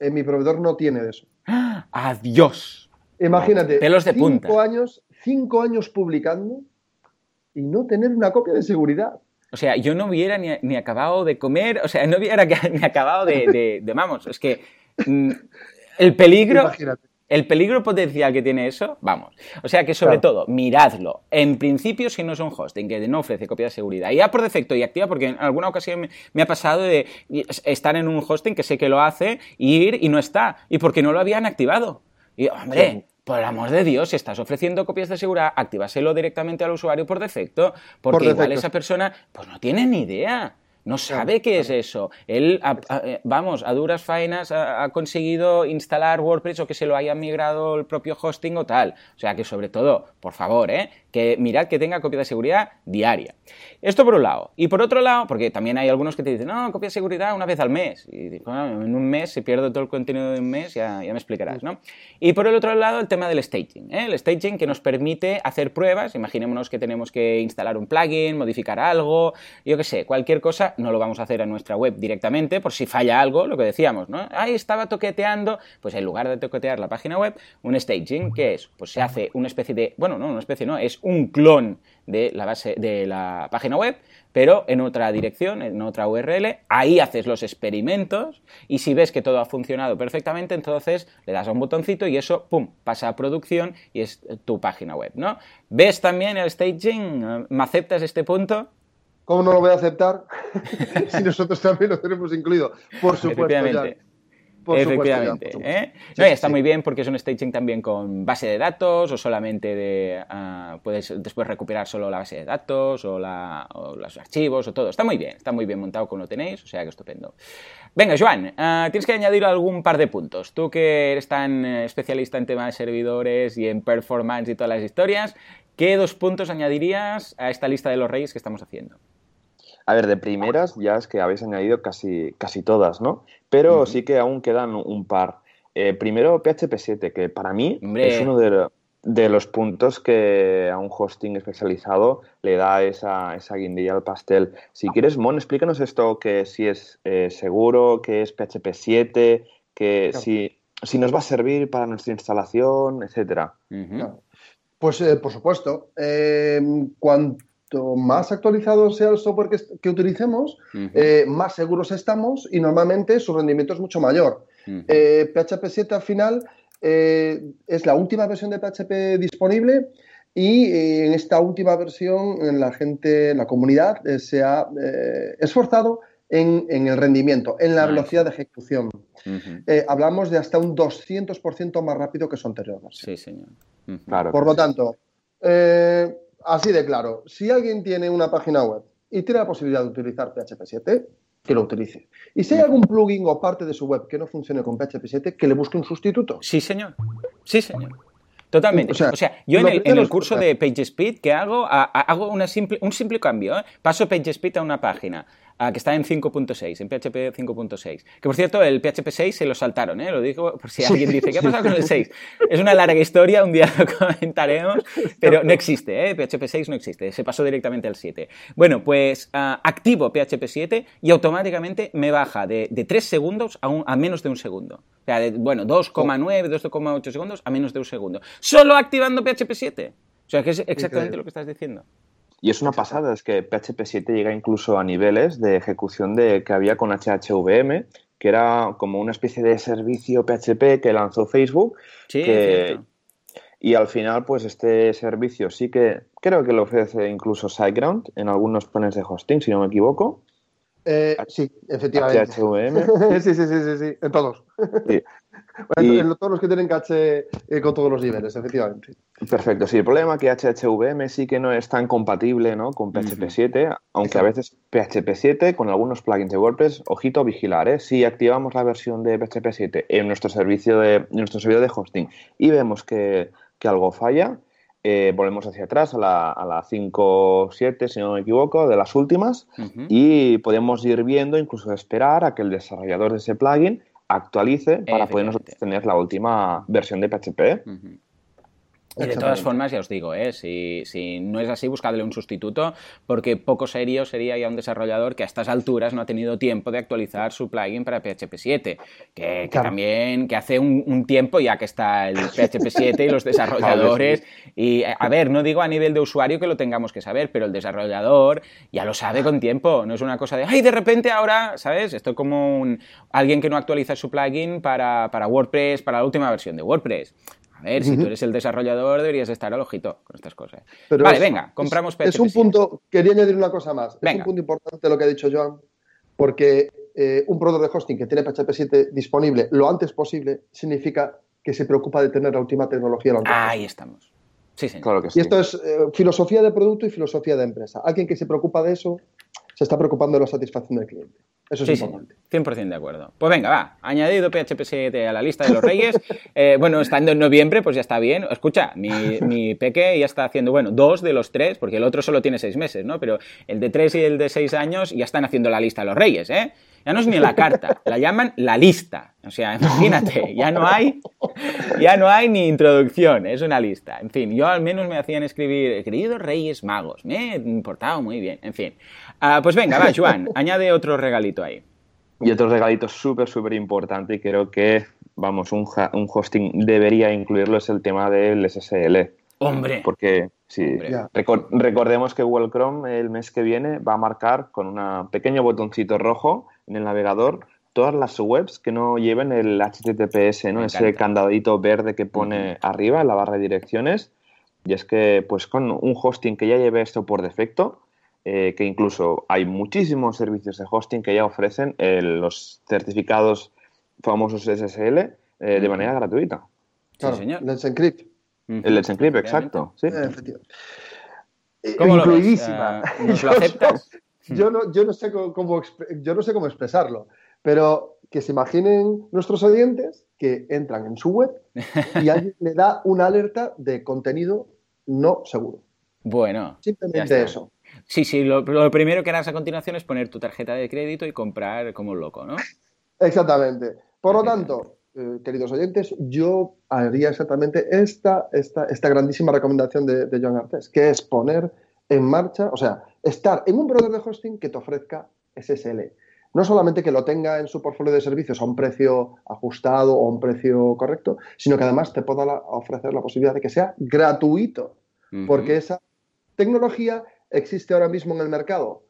en mi proveedor no tiene eso. ¡Adiós! Imagínate, Pelos de cinco años, cinco años publicando y no tener una copia de seguridad. O sea, yo no hubiera ni, acabado de comer, o sea, no hubiera ni acabado de, de, vamos, es que mm, el peligro, Imagínate el peligro potencial que tiene eso, vamos. O sea que sobre todo, miradlo. En principio, si no es un hosting que no ofrece copia de seguridad, ya por defecto y activa, porque en alguna ocasión me, ha pasado de estar en un hosting que sé que lo hace, ir y no está, y porque no lo habían activado. Y hombre, por el amor de Dios, si estás ofreciendo copias de seguridad, actívaselo directamente al usuario por defecto, porque igual esa persona pues no tiene ni idea. No sabe qué es eso. Él, eh, vamos, a duras faenas ha, conseguido instalar WordPress o que se lo haya migrado el propio hosting o tal. O sea que sobre todo, por favor, ¿eh? que mirad que tenga copia de seguridad diaria. Esto por un lado. Y por otro lado, porque también hay algunos que te dicen, no, copia de seguridad una vez al mes. Y en un mes, si pierdo todo el contenido de un mes, ya, ya me explicarás, ¿no? Y por el otro lado, el tema del staging. ¿eh? El staging que nos permite hacer pruebas. Imaginémonos que tenemos que instalar un plugin, modificar algo, yo qué sé, cualquier cosa, no lo vamos a hacer en nuestra web directamente, por si falla algo, lo que decíamos, ¿no? Ahí estaba toqueteando, pues en lugar de toquetear la página web, un staging, que es? Pues se hace una especie de, bueno, no, una especie no, es un clon de la base de la página web, pero en otra dirección, en otra URL, ahí haces los experimentos y si ves que todo ha funcionado perfectamente, entonces le das a un botoncito y eso, pum, pasa a producción y es tu página web, ¿no? ¿Ves también el staging? ¿Me aceptas este punto? ¿Cómo no lo voy a aceptar si nosotros también lo tenemos incluido? Por supuesto. Efectivamente. ¿eh? está muy bien porque es un staging también con base de datos o solamente de. Ah, puedes después recuperar solo la base de datos o, los archivos o todo. Está muy bien, está muy bien montado como lo tenéis, o sea que estupendo. Venga, Joan, ah, tienes que añadir algún par de puntos. Tú que eres tan eh, especialista en temas de servidores y en performance y todas las historias, ¿qué dos puntos añadirías a esta lista de los reyes que estamos haciendo? A ver, de primeras ya es que habéis añadido casi, casi todas, ¿no? Pero sí que aún quedan un par. Eh, primero, PHP 7, que para mí es uno de, los puntos que a un hosting especializado le da esa, esa guindilla al pastel. Si quieres, Mon, explícanos esto, que si es eh, seguro, que es PHP 7, que si, si, nos va a servir para nuestra instalación, etcétera. Pues, eh, por supuesto. Más actualizado sea el software que, utilicemos, eh, más seguros estamos y normalmente su rendimiento es mucho mayor. PHP 7 al final eh, es la última versión de PHP disponible y eh, en esta última versión la gente, la comunidad se ha esforzado en, el rendimiento, en la velocidad de ejecución. hablamos de hasta un 200% más rápido que su anterior Sí, señor. Por lo tanto, así de claro, si alguien tiene una página web y tiene la posibilidad de utilizar PHP 7, que lo utilice. Y si hay algún plugin o parte de su web que no funcione con PHP 7, que le busque un sustituto. Sí, señor. Sí, señor. Totalmente. O sea, yo en el, curso de PageSpeed que hago, hago una simple, un simple cambio. ¿eh? Paso PageSpeed a una página. Que está en 5.6, en PHP 5.6. Que por cierto, el PHP 6 se lo saltaron, ¿eh? Lo digo por si alguien dice, ¿qué ha pasado con el 6? Es una larga historia, un día lo comentaremos, pero no existe, ¿eh? PHP 6 no existe, se pasó directamente al 7. Bueno, pues ah, activo PHP 7 y automáticamente me baja de, de 3 segundos a, a, menos de un segundo. O sea, de, bueno, 2,9, 2,8 segundos a menos de un segundo. Solo activando PHP 7. O sea, que es exactamente lo que estás diciendo. Y es una pasada, es que PHP 7 llega incluso a niveles de ejecución de, que había con HHVM, que era como una especie de servicio PHP que lanzó Facebook. Sí, que, y al final, pues este servicio sí que creo que lo ofrece incluso SiteGround en algunos planes de hosting, si no me equivoco. Eh, sí, efectivamente. HHVM. sí, sí, sí, sí, sí, en todos. Sí. Bueno, y... en todos los que tienen caché eh, con todos los niveles, efectivamente. Perfecto, sí, el problema es que HHVM sí que no es tan compatible ¿no? con PHP 7, uh -huh. aunque a veces PHP 7 con algunos plugins de WordPress, ojito, vigilar, ¿eh? si activamos la versión de PHP 7 en nuestro servicio de, en nuestro servidor de hosting y vemos que, que algo falla, eh, volvemos hacia atrás a la, a la 5.7, si no me equivoco, de las últimas, uh -huh. y podemos ir viendo, incluso esperar a que el desarrollador de ese plugin actualice para poder nosotros tener la última versión de PHP. Uh -huh. Y de todas formas, ya os digo, ¿eh? si, si, no es así, buscadle un sustituto, porque poco serio sería ya un desarrollador que a estas alturas no ha tenido tiempo de actualizar su plugin para PHP 7, que, que claro. también que hace un, un, tiempo ya que está el PHP 7 y los desarrolladores. Y a ver, no digo a nivel de usuario que lo tengamos que saber, pero el desarrollador ya lo sabe con tiempo. No es una cosa de, ay, de repente ahora, ¿sabes? Esto es como un, alguien que no actualiza su plugin para, para WordPress, para la última versión de WordPress. A ver, si uh -huh. tú eres el desarrollador, deberías estar al ojito con estas cosas. Pero vale, es, venga, compramos PHP. Es un punto, quería añadir una cosa más. Venga. Es un punto importante lo que ha dicho Joan, porque eh, un proveedor de hosting que tiene PHP 7 disponible lo antes posible significa que se preocupa de tener la última tecnología lo antes Ahí posible. estamos. Sí, sí. Claro que sí. Y esto es eh, filosofía de producto y filosofía de empresa. Alguien que se preocupa de eso se está preocupando de la satisfacción del cliente. Eso es sí, importante. Sí, 100% de acuerdo. Pues venga, va. Añadido PHP 7 a la lista de los reyes. Eh, bueno, estando en noviembre, pues ya está bien. Escucha, mi, mi peque ya está haciendo, bueno, dos de los tres, porque el otro solo tiene seis meses, ¿no? Pero el de tres y el de seis años ya están haciendo la lista de los reyes, ¿eh? Ya no es ni la carta, la llaman la lista. O sea, imagínate, ya no hay, ya no hay ni introducción, es una lista. En fin, yo al menos me hacían escribir, queridos Reyes Magos, me he importado muy bien. En fin, uh, pues venga, va, Joan, añade otro regalito ahí. Y otro regalito súper, súper importante y creo que, vamos, un, un, hosting debería incluirlo es el tema del SSL. Hombre. Porque, sí, Hombre. Recordemos que Google Chrome el mes que viene va a marcar con un pequeño botoncito rojo en el navegador todas las webs que no lleven el HTTPS, ¿no? Ese candadito verde que pone uh -huh. arriba en la barra de direcciones. Y es que, pues con un hosting que ya lleve esto por defecto, eh, que incluso hay muchísimos servicios de hosting que ya ofrecen eh, los certificados famosos SSL eh, de manera gratuita. Claro, sí, señor. Let's Encrypt. Uh -huh. El Let's Encrypt, exacto. Sí. ¿Cómo Incluidísima. Lo, uh, ¿Nos lo aceptas? yo, no, yo, no sé cómo, yo no sé cómo expresarlo, pero que se imaginen nuestros oyentes que entran en su web y alguien le da una alerta de contenido no seguro. Bueno. Simplemente eso. Sí, sí, lo, lo, primero que harás a continuación es poner tu tarjeta de crédito y comprar como un loco, ¿no? Exactamente. Por lo tanto, eh, queridos oyentes, yo haría exactamente esta, esta, esta grandísima recomendación de, de John Artes, que es poner en marcha, o sea, estar en un proveedor de hosting que te ofrezca SSL. No solamente que lo tenga en su portfolio de servicios a un precio ajustado o a un precio correcto, sino que además te pueda ofrecer la posibilidad de que sea gratuito, uh -huh. porque esa tecnología existe ahora mismo en el mercado.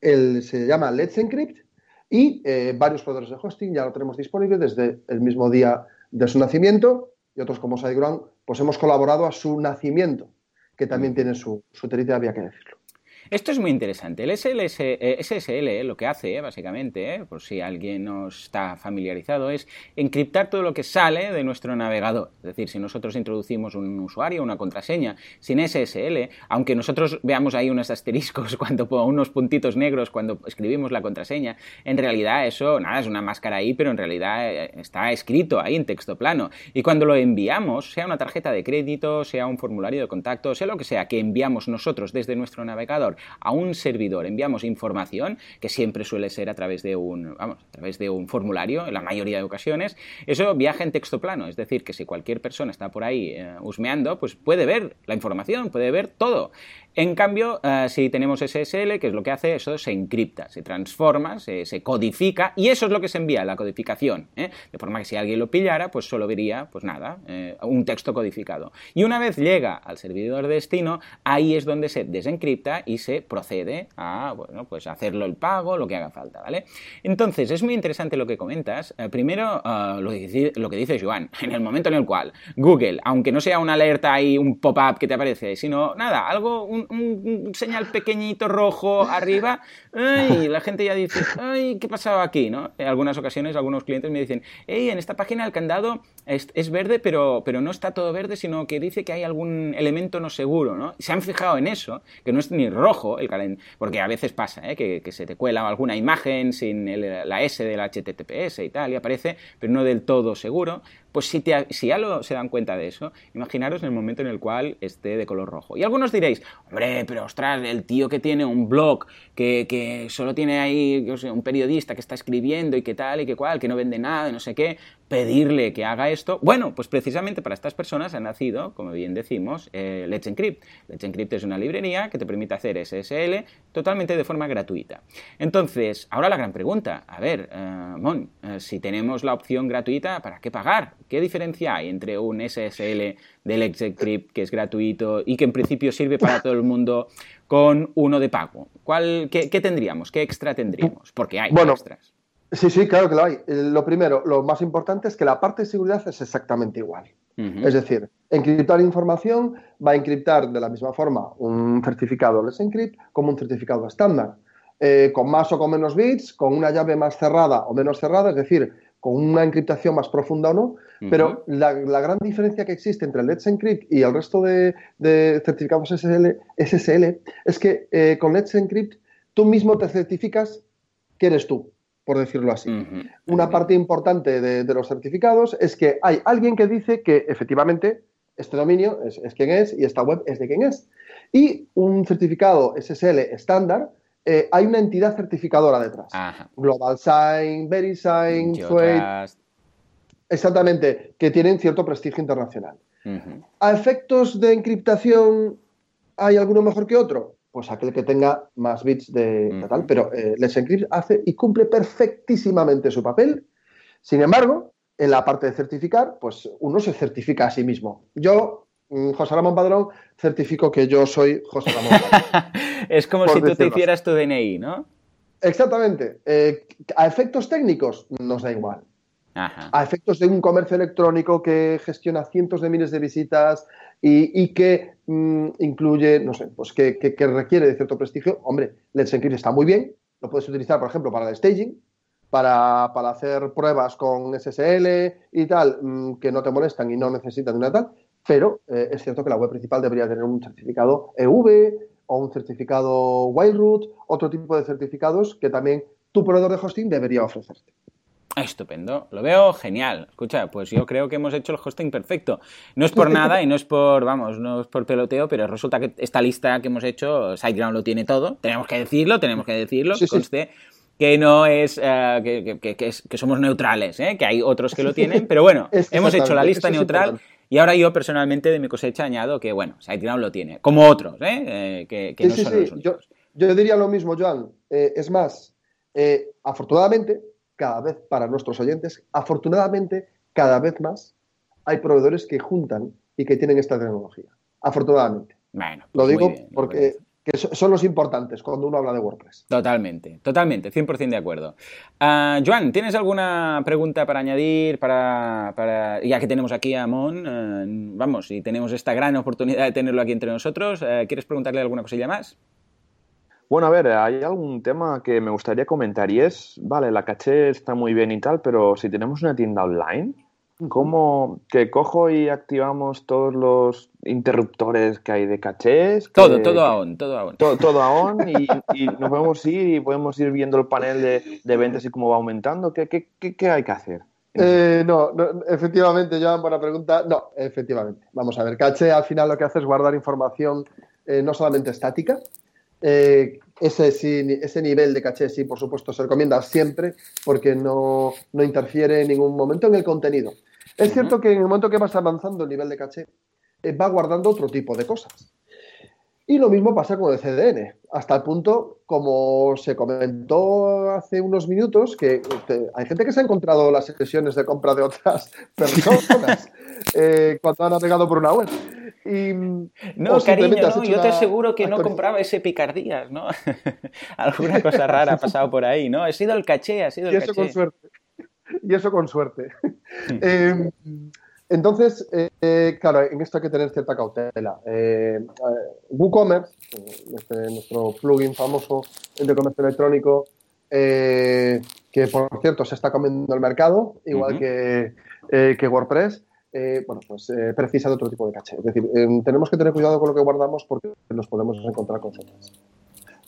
El, se llama Let's Encrypt y eh, varios proveedores de hosting ya lo tenemos disponible desde el mismo día de su nacimiento y otros como SiteGround, pues hemos colaborado a su nacimiento, que también tiene su, su terita, había que decirlo. Esto es muy interesante. El SLS, eh, SSL eh, lo que hace, eh, básicamente, eh, por si alguien no está familiarizado, es encriptar todo lo que sale de nuestro navegador. Es decir, si nosotros introducimos un usuario, una contraseña sin SSL, aunque nosotros veamos ahí unos asteriscos, cuando unos puntitos negros cuando escribimos la contraseña, en realidad eso, nada, es una máscara ahí, pero en realidad eh, está escrito ahí en texto plano. Y cuando lo enviamos, sea una tarjeta de crédito, sea un formulario de contacto, sea lo que sea que enviamos nosotros desde nuestro navegador, a un servidor enviamos información, que siempre suele ser a través de un, vamos, a través de un formulario, en la mayoría de ocasiones, eso viaja en texto plano, es decir, que si cualquier persona está por ahí eh, husmeando, pues puede ver la información, puede ver todo. En cambio, eh, si tenemos SSL, que es lo que hace, eso se encripta, se transforma, se, codifica, y eso es lo que se envía, la codificación. ¿eh? De forma que si alguien lo pillara, pues solo vería, pues nada, eh, un texto codificado. Y una vez llega al servidor de destino, ahí es donde se desencripta y se procede a, bueno, pues hacerlo el pago, lo que haga falta, ¿vale? Entonces, es muy interesante lo que comentas. primero, lo, que dice Joan, en el momento en el cual Google, aunque no sea una alerta ahí, un pop-up que te aparece, sino nada, algo, un, señal pequeñito rojo arriba, y la gente ya dice, ay, ¿qué pasaba aquí? ¿no? En algunas ocasiones algunos clientes me dicen, hey, en esta página el candado es, verde, pero, pero no está todo verde, sino que dice que hay algún elemento no seguro, ¿no? Se han fijado en eso, que no es ni rojo el calendario, porque a veces pasa, ¿eh? que, se te cuela alguna imagen sin la S del HTTPS y tal, y aparece, pero no del todo seguro. Pues si, si ya lo, se dan cuenta de eso, imaginaros el momento en el cual esté de color rojo. Y algunos diréis, hombre, pero ostras, el tío que tiene un blog, que, que solo tiene ahí un periodista que está escribiendo y que tal y que cual, que no vende nada, no sé qué, pedirle que haga esto. Bueno, pues precisamente para estas personas ha nacido, como bien decimos, eh, Let's Encrypt. Let's Encrypt es una librería que te permite hacer SSL totalmente de forma gratuita. Entonces, ahora la gran pregunta, a ver, eh, Mon, eh, si tenemos la opción gratuita, ¿para qué pagar? ¿Qué diferencia hay entre un SSL de Let's Encrypt que es gratuito y que en principio sirve para todo el mundo con uno de pago? ¿Cuál, qué, tendríamos? ¿Qué extra tendríamos? Porque hay extras. Sí, sí, claro que lo hay. Eh, lo primero, lo más importante es que la parte de seguridad es exactamente igual. Es decir, encriptar información va a encriptar de la misma forma un certificado Let's Encrypt como un certificado estándar. Eh, con más o con menos bits, con una llave más cerrada o menos cerrada, es decir, con una encriptación más profunda o no, pero la, gran diferencia que existe entre el Let's Encrypt y el resto de, certificados SSL, es que eh, con Let's Encrypt tú mismo te certificas que eres tú por decirlo así. Una parte importante de, los certificados es que hay alguien que dice que efectivamente este dominio es, quien es y esta web es de quien es. Y un certificado SSL estándar, eh, hay una entidad certificadora detrás. Global Sign, VeriSign, Suite. Exactamente, que tienen cierto prestigio internacional. A efectos de encriptación, ¿hay alguno mejor que otro? Pues aquel que tenga más bits de, tal. Pero eh, Let's Encrypt hace y cumple perfectísimamente su papel. Sin embargo, en la parte de certificar, pues uno se certifica a sí mismo. Yo, mm, José Ramón Padrón, certifico que yo soy José Ramón Padrón. es como si tú te hicieras tu DNI, ¿no? Exactamente. Eh, a efectos técnicos nos da igual. A efectos de un comercio electrónico que gestiona cientos de miles de visitas, y, que mm, incluye, no sé, pues que, requiere de cierto prestigio, hombre, Let's Encrypt está muy bien, lo puedes utilizar, por ejemplo, para el staging, para, hacer pruebas con SSL y tal, mm, que no te molestan y no necesitan una tal, pero eh, es cierto que la web principal debería tener un certificado EV o un certificado Wildroot, otro tipo de certificados que también tu proveedor de hosting debería ofrecerte. Estupendo, lo veo genial. Escucha, pues yo creo que hemos hecho el hosting perfecto. No es por nada y no es por, vamos, no es por peloteo, pero resulta que esta lista que hemos hecho, SiteGround lo tiene todo. Tenemos que decirlo, tenemos que decirlo, conste que no es, eh, que, somos neutrales, ¿eh? que hay otros que lo tienen, pero bueno, hemos hecho la lista neutral. Y ahora yo personalmente de mi cosecha añado que, bueno, SiteGround lo tiene, como otros, ¿eh? que, no son los yo, yo, diría lo mismo, Joan. es más, afortunadamente, cada vez para nuestros oyentes, afortunadamente, cada vez más hay proveedores que juntan y que tienen esta tecnología. Afortunadamente. Bueno, lo pues digo porque son los importantes cuando uno habla de WordPress. Totalmente, totalmente, 100% de acuerdo. Uh, Joan, ¿tienes alguna pregunta para añadir? Para, ya que tenemos aquí a Mon, eh, vamos, y tenemos esta gran oportunidad de tenerlo aquí entre nosotros, eh, ¿quieres preguntarle alguna cosilla más? Bueno, a ver, hay algún tema que me gustaría comentar y es, vale, la caché está muy bien y tal, pero si tenemos una tienda online, ¿cómo que cojo y activamos todos los interruptores que hay de cachés? todo, todo a on, todo a on. Todo, a on y, nos podemos ir y podemos ir viendo el panel de, ventas y cómo va aumentando. ¿Qué, qué, qué, hay que hacer? Eh, no, no, efectivamente, Joan, buena pregunta. No, efectivamente. Vamos a ver, caché al final lo que hace es guardar información eh, no solamente estática, Eh, ese, ese nivel de caché sí, por supuesto, se recomienda siempre porque no, interfiere en ningún momento en el contenido. Es cierto que en el momento que vas avanzando el nivel de caché, eh, va guardando otro tipo de cosas. Y lo mismo pasa con el CDN, hasta el punto, como se comentó hace unos minutos, que hay gente que se ha encontrado las sesiones de compra de otras personas eh, cuando han navegado por una web. Y, no, cariño, yo te aseguro que no compraba ese picardías, ¿no? Alguna cosa rara ha pasado por ahí, ¿no? Ha sido el caché, ha sido el y eso con suerte. Y eso con suerte. eh, entonces, eh, claro, en esto hay que tener cierta cautela. Eh, WooCommerce, este, nuestro plugin famoso de comercio electrónico, eh, que por cierto se está comiendo el mercado, igual que, que, WordPress, bueno, pues precisa de otro tipo de caché. Es decir, tenemos que tener cuidado con lo que guardamos porque nos podemos encontrar con sorpresas.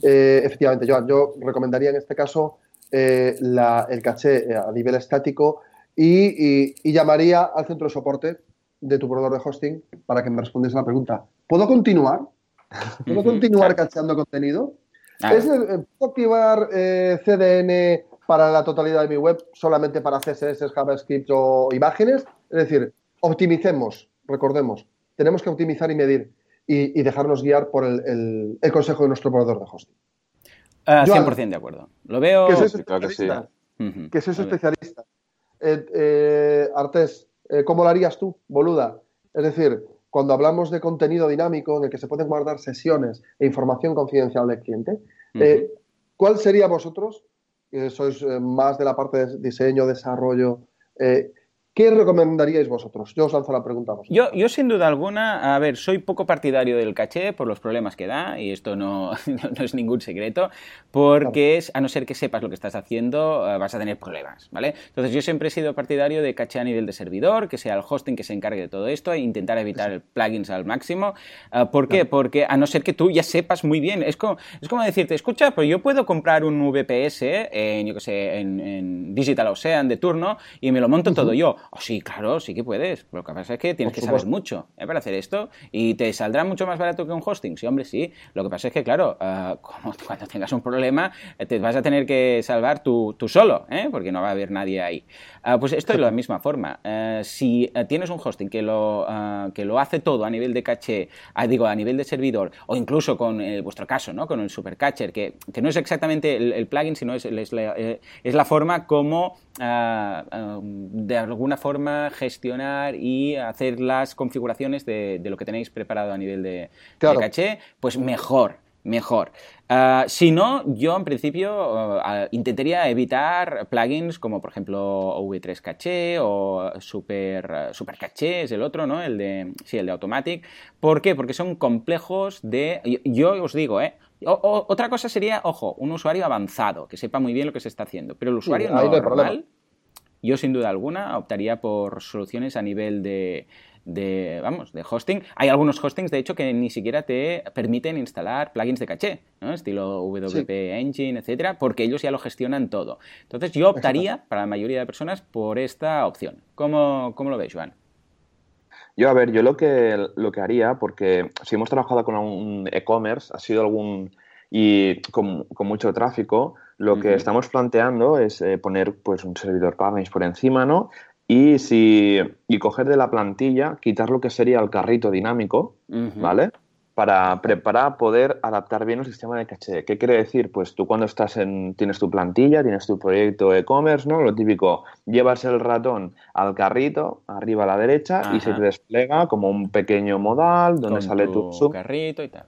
efectivamente, yo, yo recomendaría en este caso el caché a nivel estático y, llamaría al centro de soporte de tu proveedor de hosting para que me respondiese la pregunta. ¿Puedo continuar? ¿Puedo continuar cacheando contenido? ¿Es, ¿Puedo activar eh, CDN para la totalidad de mi web solamente para CSS, JavaScript o imágenes? Es decir, optimicemos, recordemos, tenemos que optimizar y medir y, dejarnos guiar por el, consejo de nuestro proveedor de hosting. 100% de acuerdo. Lo veo. Que sois especialista. Que sois especialista eh, eh, Artés, eh, ¿cómo lo harías tú, boluda? Es decir, cuando hablamos de contenido dinámico en el que se pueden guardar sesiones e información confidencial del cliente, eh, ¿cuál sería vosotros, que sois más de la parte de diseño, desarrollo, ¿Qué recomendaríais vosotros? Yo os lanzo la pregunta a vosotros. Yo, yo, sin duda alguna, a ver, soy poco partidario del caché por los problemas que da, y esto no, no es ningún secreto, porque es, a no ser que sepas lo que estás haciendo, eh, vas a tener problemas, ¿vale? Entonces yo siempre he sido partidario de caché a nivel de servidor, que sea el hosting que se encargue de todo esto, e intentar evitar plugins al máximo. Eh, ¿Por qué? Porque a no ser que tú ya sepas muy bien, es como, es como decirte, escucha, pues yo puedo comprar un VPS en, yo que sé, en, Digital Ocean de turno y me lo monto todo yo. Oh, sí, claro, sí que puedes. Lo que pasa es que tienes que saber mucho ¿eh? para hacer esto y te saldrá mucho más barato que un hosting. Sí, hombre, sí. Lo que pasa es que, claro, uh, cuando tengas un problema, eh, te vas a tener que salvar tú, solo, ¿eh? porque no va a haber nadie ahí. Uh, pues esto es de la misma forma. Uh, si tienes un hosting que lo, que lo hace todo a nivel de caché, ah, digo, a nivel de servidor, o incluso con vuestro caso, ¿no? con el supercatcher, que, que no es exactamente el, plugin, sino es, es, la, es la forma como de alguna forma gestionar y hacer las configuraciones de, lo que tenéis preparado a nivel de, caché, pues mejor, mejor. Ah, si no, yo en principio ah, intentaría evitar plugins como por ejemplo V3 Caché o Super, Super Caché es el otro, ¿no? El de, sí, el de Automatic. ¿Por qué? Porque son complejos de... Yo, os digo, ¿eh? otra cosa sería, ojo, un usuario avanzado, que sepa muy bien lo que se está haciendo. Pero el usuario normal, yo sin duda alguna optaría por soluciones a nivel de, vamos, de hosting. Hay algunos hostings, de hecho, que ni siquiera te permiten instalar plugins de caché, ¿no? estilo WP Engine, etcétera, porque ellos ya lo gestionan todo. Entonces, yo optaría, para la mayoría de personas, por esta opción. ¿Cómo, cómo lo ves, Joan? Yo, a ver, yo lo que, lo que haría, porque si hemos trabajado con un e-commerce, ha sido algún. y con, con mucho tráfico, lo que estamos planteando es eh, poner pues, un servidor Partners por encima, ¿no? Y, si, y coger de la plantilla, quitar lo que sería el carrito dinámico, ¿vale? Para, preparar poder adaptar bien el sistema de caché. ¿Qué quiere decir? Pues tú cuando estás en, tienes tu plantilla, tienes tu proyecto e-commerce, ¿no? Lo típico, llevas el ratón al carrito, arriba a la derecha, y se te despliega como un pequeño modal donde sale tu, tu carrito y tal.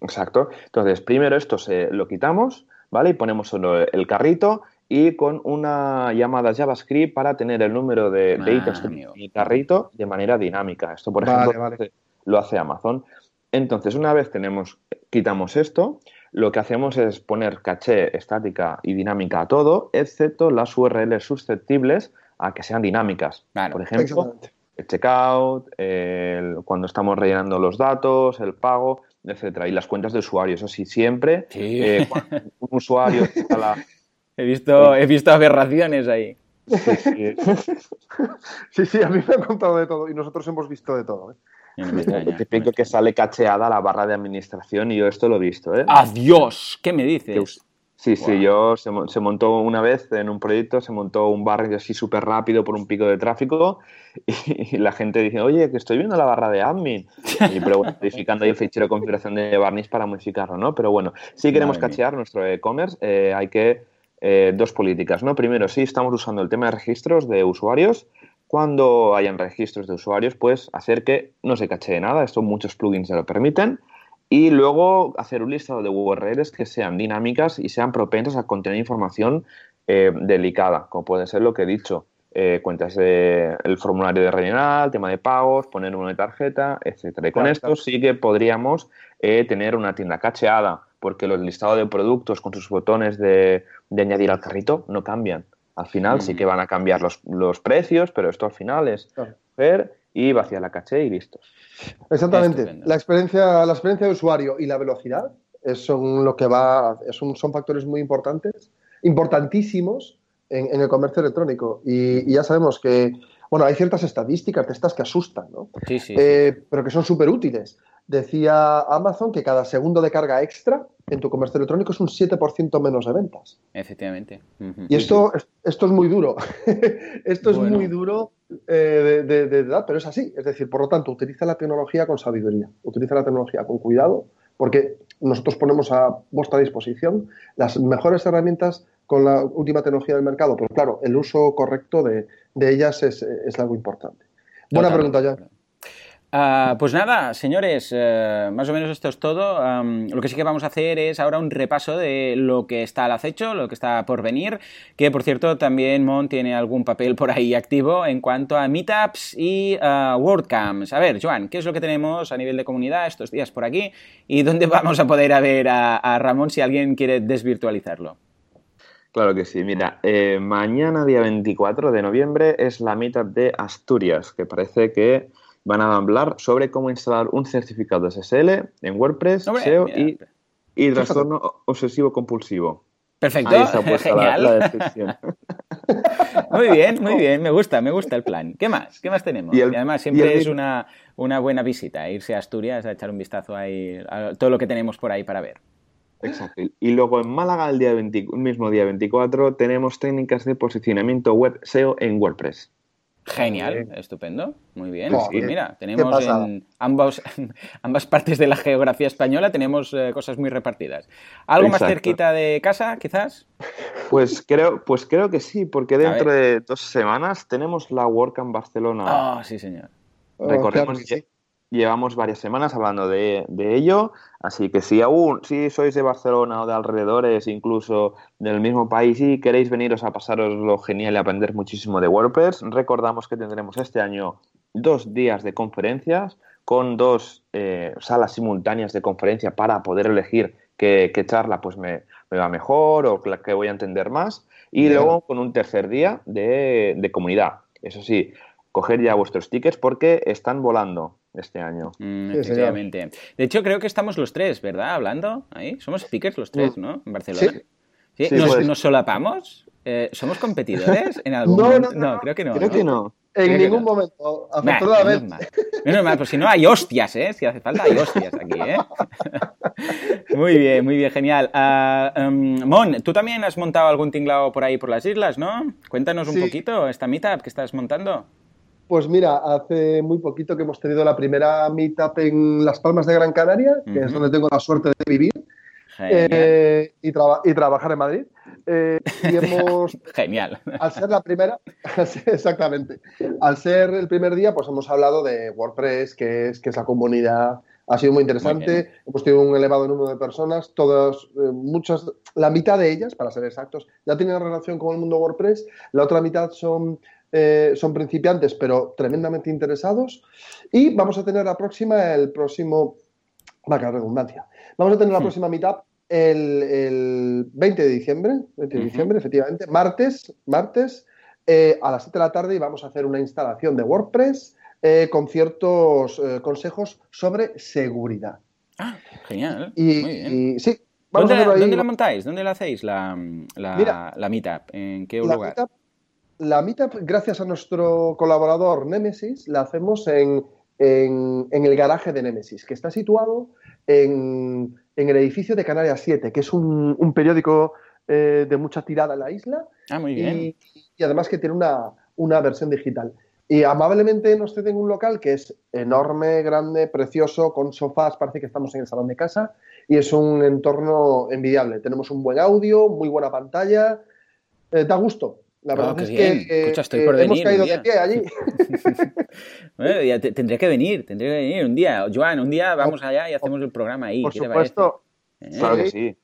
Exacto. Entonces, primero esto se lo quitamos, ¿vale? Y ponemos solo el carrito y con una llamada JavaScript para tener el número de, ítems y carrito de manera dinámica. Esto, por ejemplo, lo hace Amazon. Entonces, una vez tenemos, quitamos esto, lo que hacemos es poner caché estática y dinámica a todo, excepto las URLs susceptibles a que sean dinámicas. Por ejemplo, el checkout, cuando estamos rellenando los datos, el pago etcétera. Y las cuentas de usuario, eso sí, siempre eh, un usuario he, visto, he visto aberraciones ahí. Sí, sí. sí, sí, a mí me han contado de todo y nosotros hemos visto de todo. ¿eh? No Típico que sale cacheada la barra de administración y yo esto lo he visto. ¿eh? ¡Adiós! ¿Qué me dices? Sí, sí, yo se, montó una vez en un proyecto, se montó un barrio así súper rápido por un pico de tráfico y, la gente dice, oye, que estoy viendo la barra de admin. Y pero bueno, modificando ahí el fichero de configuración de Barnish para modificarlo, ¿no? Pero bueno, si queremos cachear nuestro e-commerce, eh, hay que, eh, dos políticas, ¿no? Primero, sí estamos usando el tema de registros de usuarios. Cuando hayan registros de usuarios, pues hacer que no se cachee nada. Esto muchos plugins ya lo permiten y luego hacer un listado de URLs que sean dinámicas y sean propensas a contener información eh, delicada, como puede ser lo que he dicho. Eh, cuentas del el formulario de rellenar, tema de pagos, poner una de tarjeta, etcétera. Y con esto sí que podríamos eh, tener una tienda cacheada, porque los listados de productos con sus botones de, añadir al carrito no cambian. Al final sí que van a cambiar los, los precios, pero esto al final es ver y vaciar la caché y listo. Exactamente. La experiencia, la experiencia de usuario y la velocidad son lo que va, son, son factores muy importantes, importantísimos en, el comercio electrónico. Y, ya sabemos que, bueno, hay ciertas estadísticas de estas que asustan, ¿no? Sí, sí. Eh, pero que son súper útiles. Decía Amazon que cada segundo de carga extra en tu comercio electrónico es un 7% menos de ventas. Efectivamente. Y esto, esto es muy duro. esto es muy duro eh, de, de, de, pero es así. Es decir, por lo tanto, utiliza la tecnología con sabiduría, utiliza la tecnología con cuidado, porque nosotros ponemos a vuestra disposición las mejores herramientas con la última tecnología del mercado. Pero claro, el uso correcto de, ellas es, es, algo importante. Buena pregunta, ya. Ah, pues nada, señores, eh, más o menos esto es todo. lo que sí que vamos a hacer es ahora un repaso de lo que está al acecho, lo que está por venir, que por cierto también Mon tiene algún papel por ahí activo en cuanto a meetups y uh, WordCamps. A ver, Joan, ¿qué es lo que tenemos a nivel de comunidad estos días por aquí? ¿Y dónde vamos a poder ver a, Ramón si alguien quiere desvirtualizarlo? Claro que sí. Mira, eh, mañana, día 24 de noviembre, es la meetup de Asturias, que parece que van a hablar sobre cómo instalar un certificado SSL en WordPress, SEO y, y, trastorno obsesivo compulsivo. Perfecto, Genial. muy bien, muy bien, me gusta, me gusta el plan. ¿Qué más? ¿Qué más tenemos? Y, además siempre es una, una, buena visita, irse a Asturias a echar un vistazo ahí a todo lo que tenemos por ahí para ver. Exacto. Y luego en Málaga, el día mismo día 24, tenemos técnicas de posicionamiento web SEO en WordPress. Genial, estupendo, muy bien. mira, tenemos en ambos, ambas partes de la geografía española tenemos eh, cosas muy repartidas. ¿Algo más cerquita de casa, quizás? Pues creo, pues creo que sí, porque dentro de dos semanas tenemos la en Barcelona. Ah, sí, señor. Recorremos oh, llevamos varias semanas hablando de, ello, así que si aún, si sois de Barcelona o de alrededores, incluso del mismo país y queréis veniros a pasaros lo genial y aprender muchísimo de WordPress, recordamos que tendremos este año dos días de conferencias con dos eh, salas simultáneas de conferencia para poder elegir qué, charla pues me, va mejor o que voy a entender más y luego con un tercer día de, de comunidad. Eso sí, coger ya vuestros tickets porque están volando este año. Mm, efectivamente. De hecho, creo que estamos los tres, ¿verdad? Hablando ahí. Somos speakers los tres, mm. ¿no? En Barcelona. ¿Sí? ¿Nos, solapamos? Eh, ¿Somos competidores en algún momento? No, creo que no. Creo que no. En ningún momento, afortunadamente. Menos mal, pues si no hay hostias, ¿eh? Si hace falta, hay hostias aquí, ¿eh? muy bien, muy bien, genial. Uh, um, Mon, tú también has montado algún tinglao por ahí por las islas, ¿no? Cuéntanos un poquito esta meetup que estás montando. Pues mira, hace muy poquito que hemos tenido la primera meetup en Las Palmas de Gran Canaria, que es donde tengo la suerte de vivir eh, y, trabajar en Madrid. Eh, y hemos. Genial. Al ser la primera, exactamente. Al ser el primer día, pues hemos hablado de WordPress, que es, que es la comunidad. Ha sido muy interesante. hemos tenido un elevado número de personas, todas, eh, muchas, la mitad de ellas, para ser exactos, ya tienen relación con el mundo WordPress. La otra mitad son eh, son principiantes, pero tremendamente interesados. Y vamos a tener la próxima, el próximo, va a redundancia, vamos a tener la próxima meetup el, 20 de diciembre, 20 de diciembre, efectivamente, martes, martes, eh, a las 7 de la tarde y vamos a hacer una instalación de WordPress eh, con ciertos consejos sobre seguridad. Ah, genial. Y, sí, ¿Dónde, la montáis? ¿Dónde la hacéis la, la, meetup? ¿En qué lugar? La Meetup, gracias a nuestro colaborador Nemesis, la hacemos en, el garaje de Nemesis, que está situado en, el edificio de Canarias 7, que es un, periódico eh, de mucha tirada en la isla. Ah, muy bien. Y, además que tiene una, una versión digital. Y amablemente nos ceden un local que es enorme, grande, precioso, con sofás, parece que estamos en el salón de casa y es un entorno envidiable. Tenemos un buen audio, muy buena pantalla, eh, da gusto. La verdad oh, es que Escucha, estoy por hemos caído de pie allí. bueno, ya tendría que venir, tendría que venir un día. Joan, un día vamos allá y hacemos el programa ahí. Por supuesto. Claro que sí.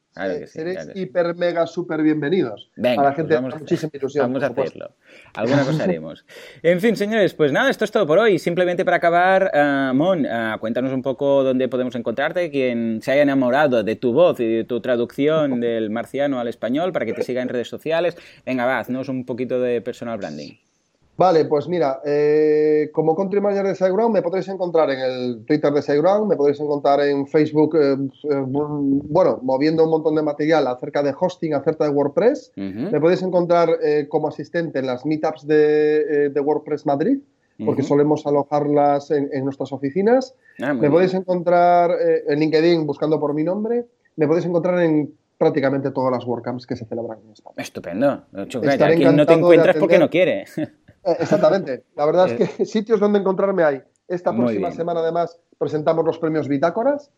Seréis hiper, mega, súper bienvenidos. Venga, a la gente pues vamos, muchísima ilusión. Vamos a hacerlo. Alguna cosa haremos. En fin, señores, pues nada, esto es todo por hoy. Simplemente para acabar, uh, Mon, uh, cuéntanos un poco dónde podemos encontrarte, quien se haya enamorado de tu voz y de tu traducción del marciano al español, para que te siga en redes sociales. Venga, va, haznos un poquito de personal branding. Vale, pues mira, eh, como country manager de SiteGround me podréis encontrar en el Twitter de SiteGround, me podréis encontrar en Facebook, eh, eh, bueno, moviendo un montón de material acerca de hosting, acerca de WordPress. Me podéis encontrar como asistente en las meetups de, WordPress Madrid, porque solemos alojarlas en, nuestras oficinas. Ah, me podéis encontrar en LinkedIn buscando por mi nombre. Me podéis encontrar en prácticamente todas las WordCamps que se celebran en España. Estupendo. No te encuentras porque no quiere. Eh, exactamente. La verdad es eh. que sitios donde encontrarme hay. Esta próxima semana, además, presentamos los premios Bitácoras,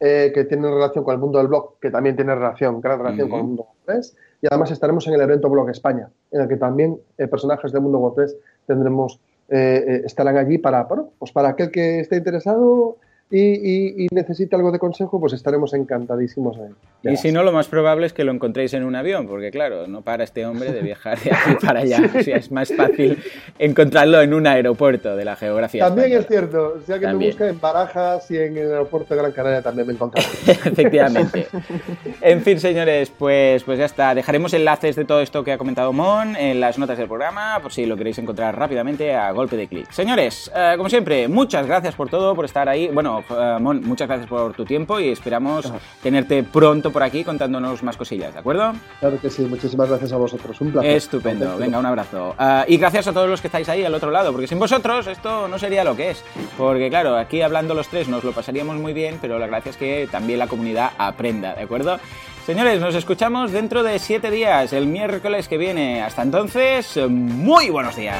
eh, que tienen relación con el mundo del blog, que también tiene relación, gran relación con el mundo WordPress. Y además estaremos en el evento Blog España, en el que también personajes del mundo WordPress tendremos, estarán allí para, pues para aquel que esté interesado y, necesita algo de consejo, pues estaremos encantadísimos. y si no, lo más probable es que lo encontréis en un avión, porque claro, no para este hombre de viajar de aquí para allá. o sea, es más fácil encontrarlo en un aeropuerto de la geografía. También es cierto, o sea que me busca en Barajas y en el aeropuerto de Gran Canaria también me encontraré. Efectivamente. en fin, señores, pues, pues ya está. Dejaremos enlaces de todo esto que ha comentado Mon en las notas del programa, por si lo queréis encontrar rápidamente a golpe de clic. Señores, eh, como siempre, muchas gracias por todo, por estar ahí. Bueno, eh, Mon, muchas gracias por tu tiempo y esperamos tenerte pronto por aquí contándonos más cosillas, ¿de acuerdo? Claro que sí, muchísimas gracias a vosotros, un placer. Estupendo, venga, un abrazo. Eh, y gracias a todos los que estáis ahí al otro lado, porque sin vosotros esto no sería lo que es. Porque claro, aquí hablando los tres nos lo pasaríamos muy bien, pero la gracia es que también la comunidad aprenda, ¿de acuerdo? Señores, nos escuchamos dentro de siete días, el miércoles que viene. Hasta entonces, muy buenos días.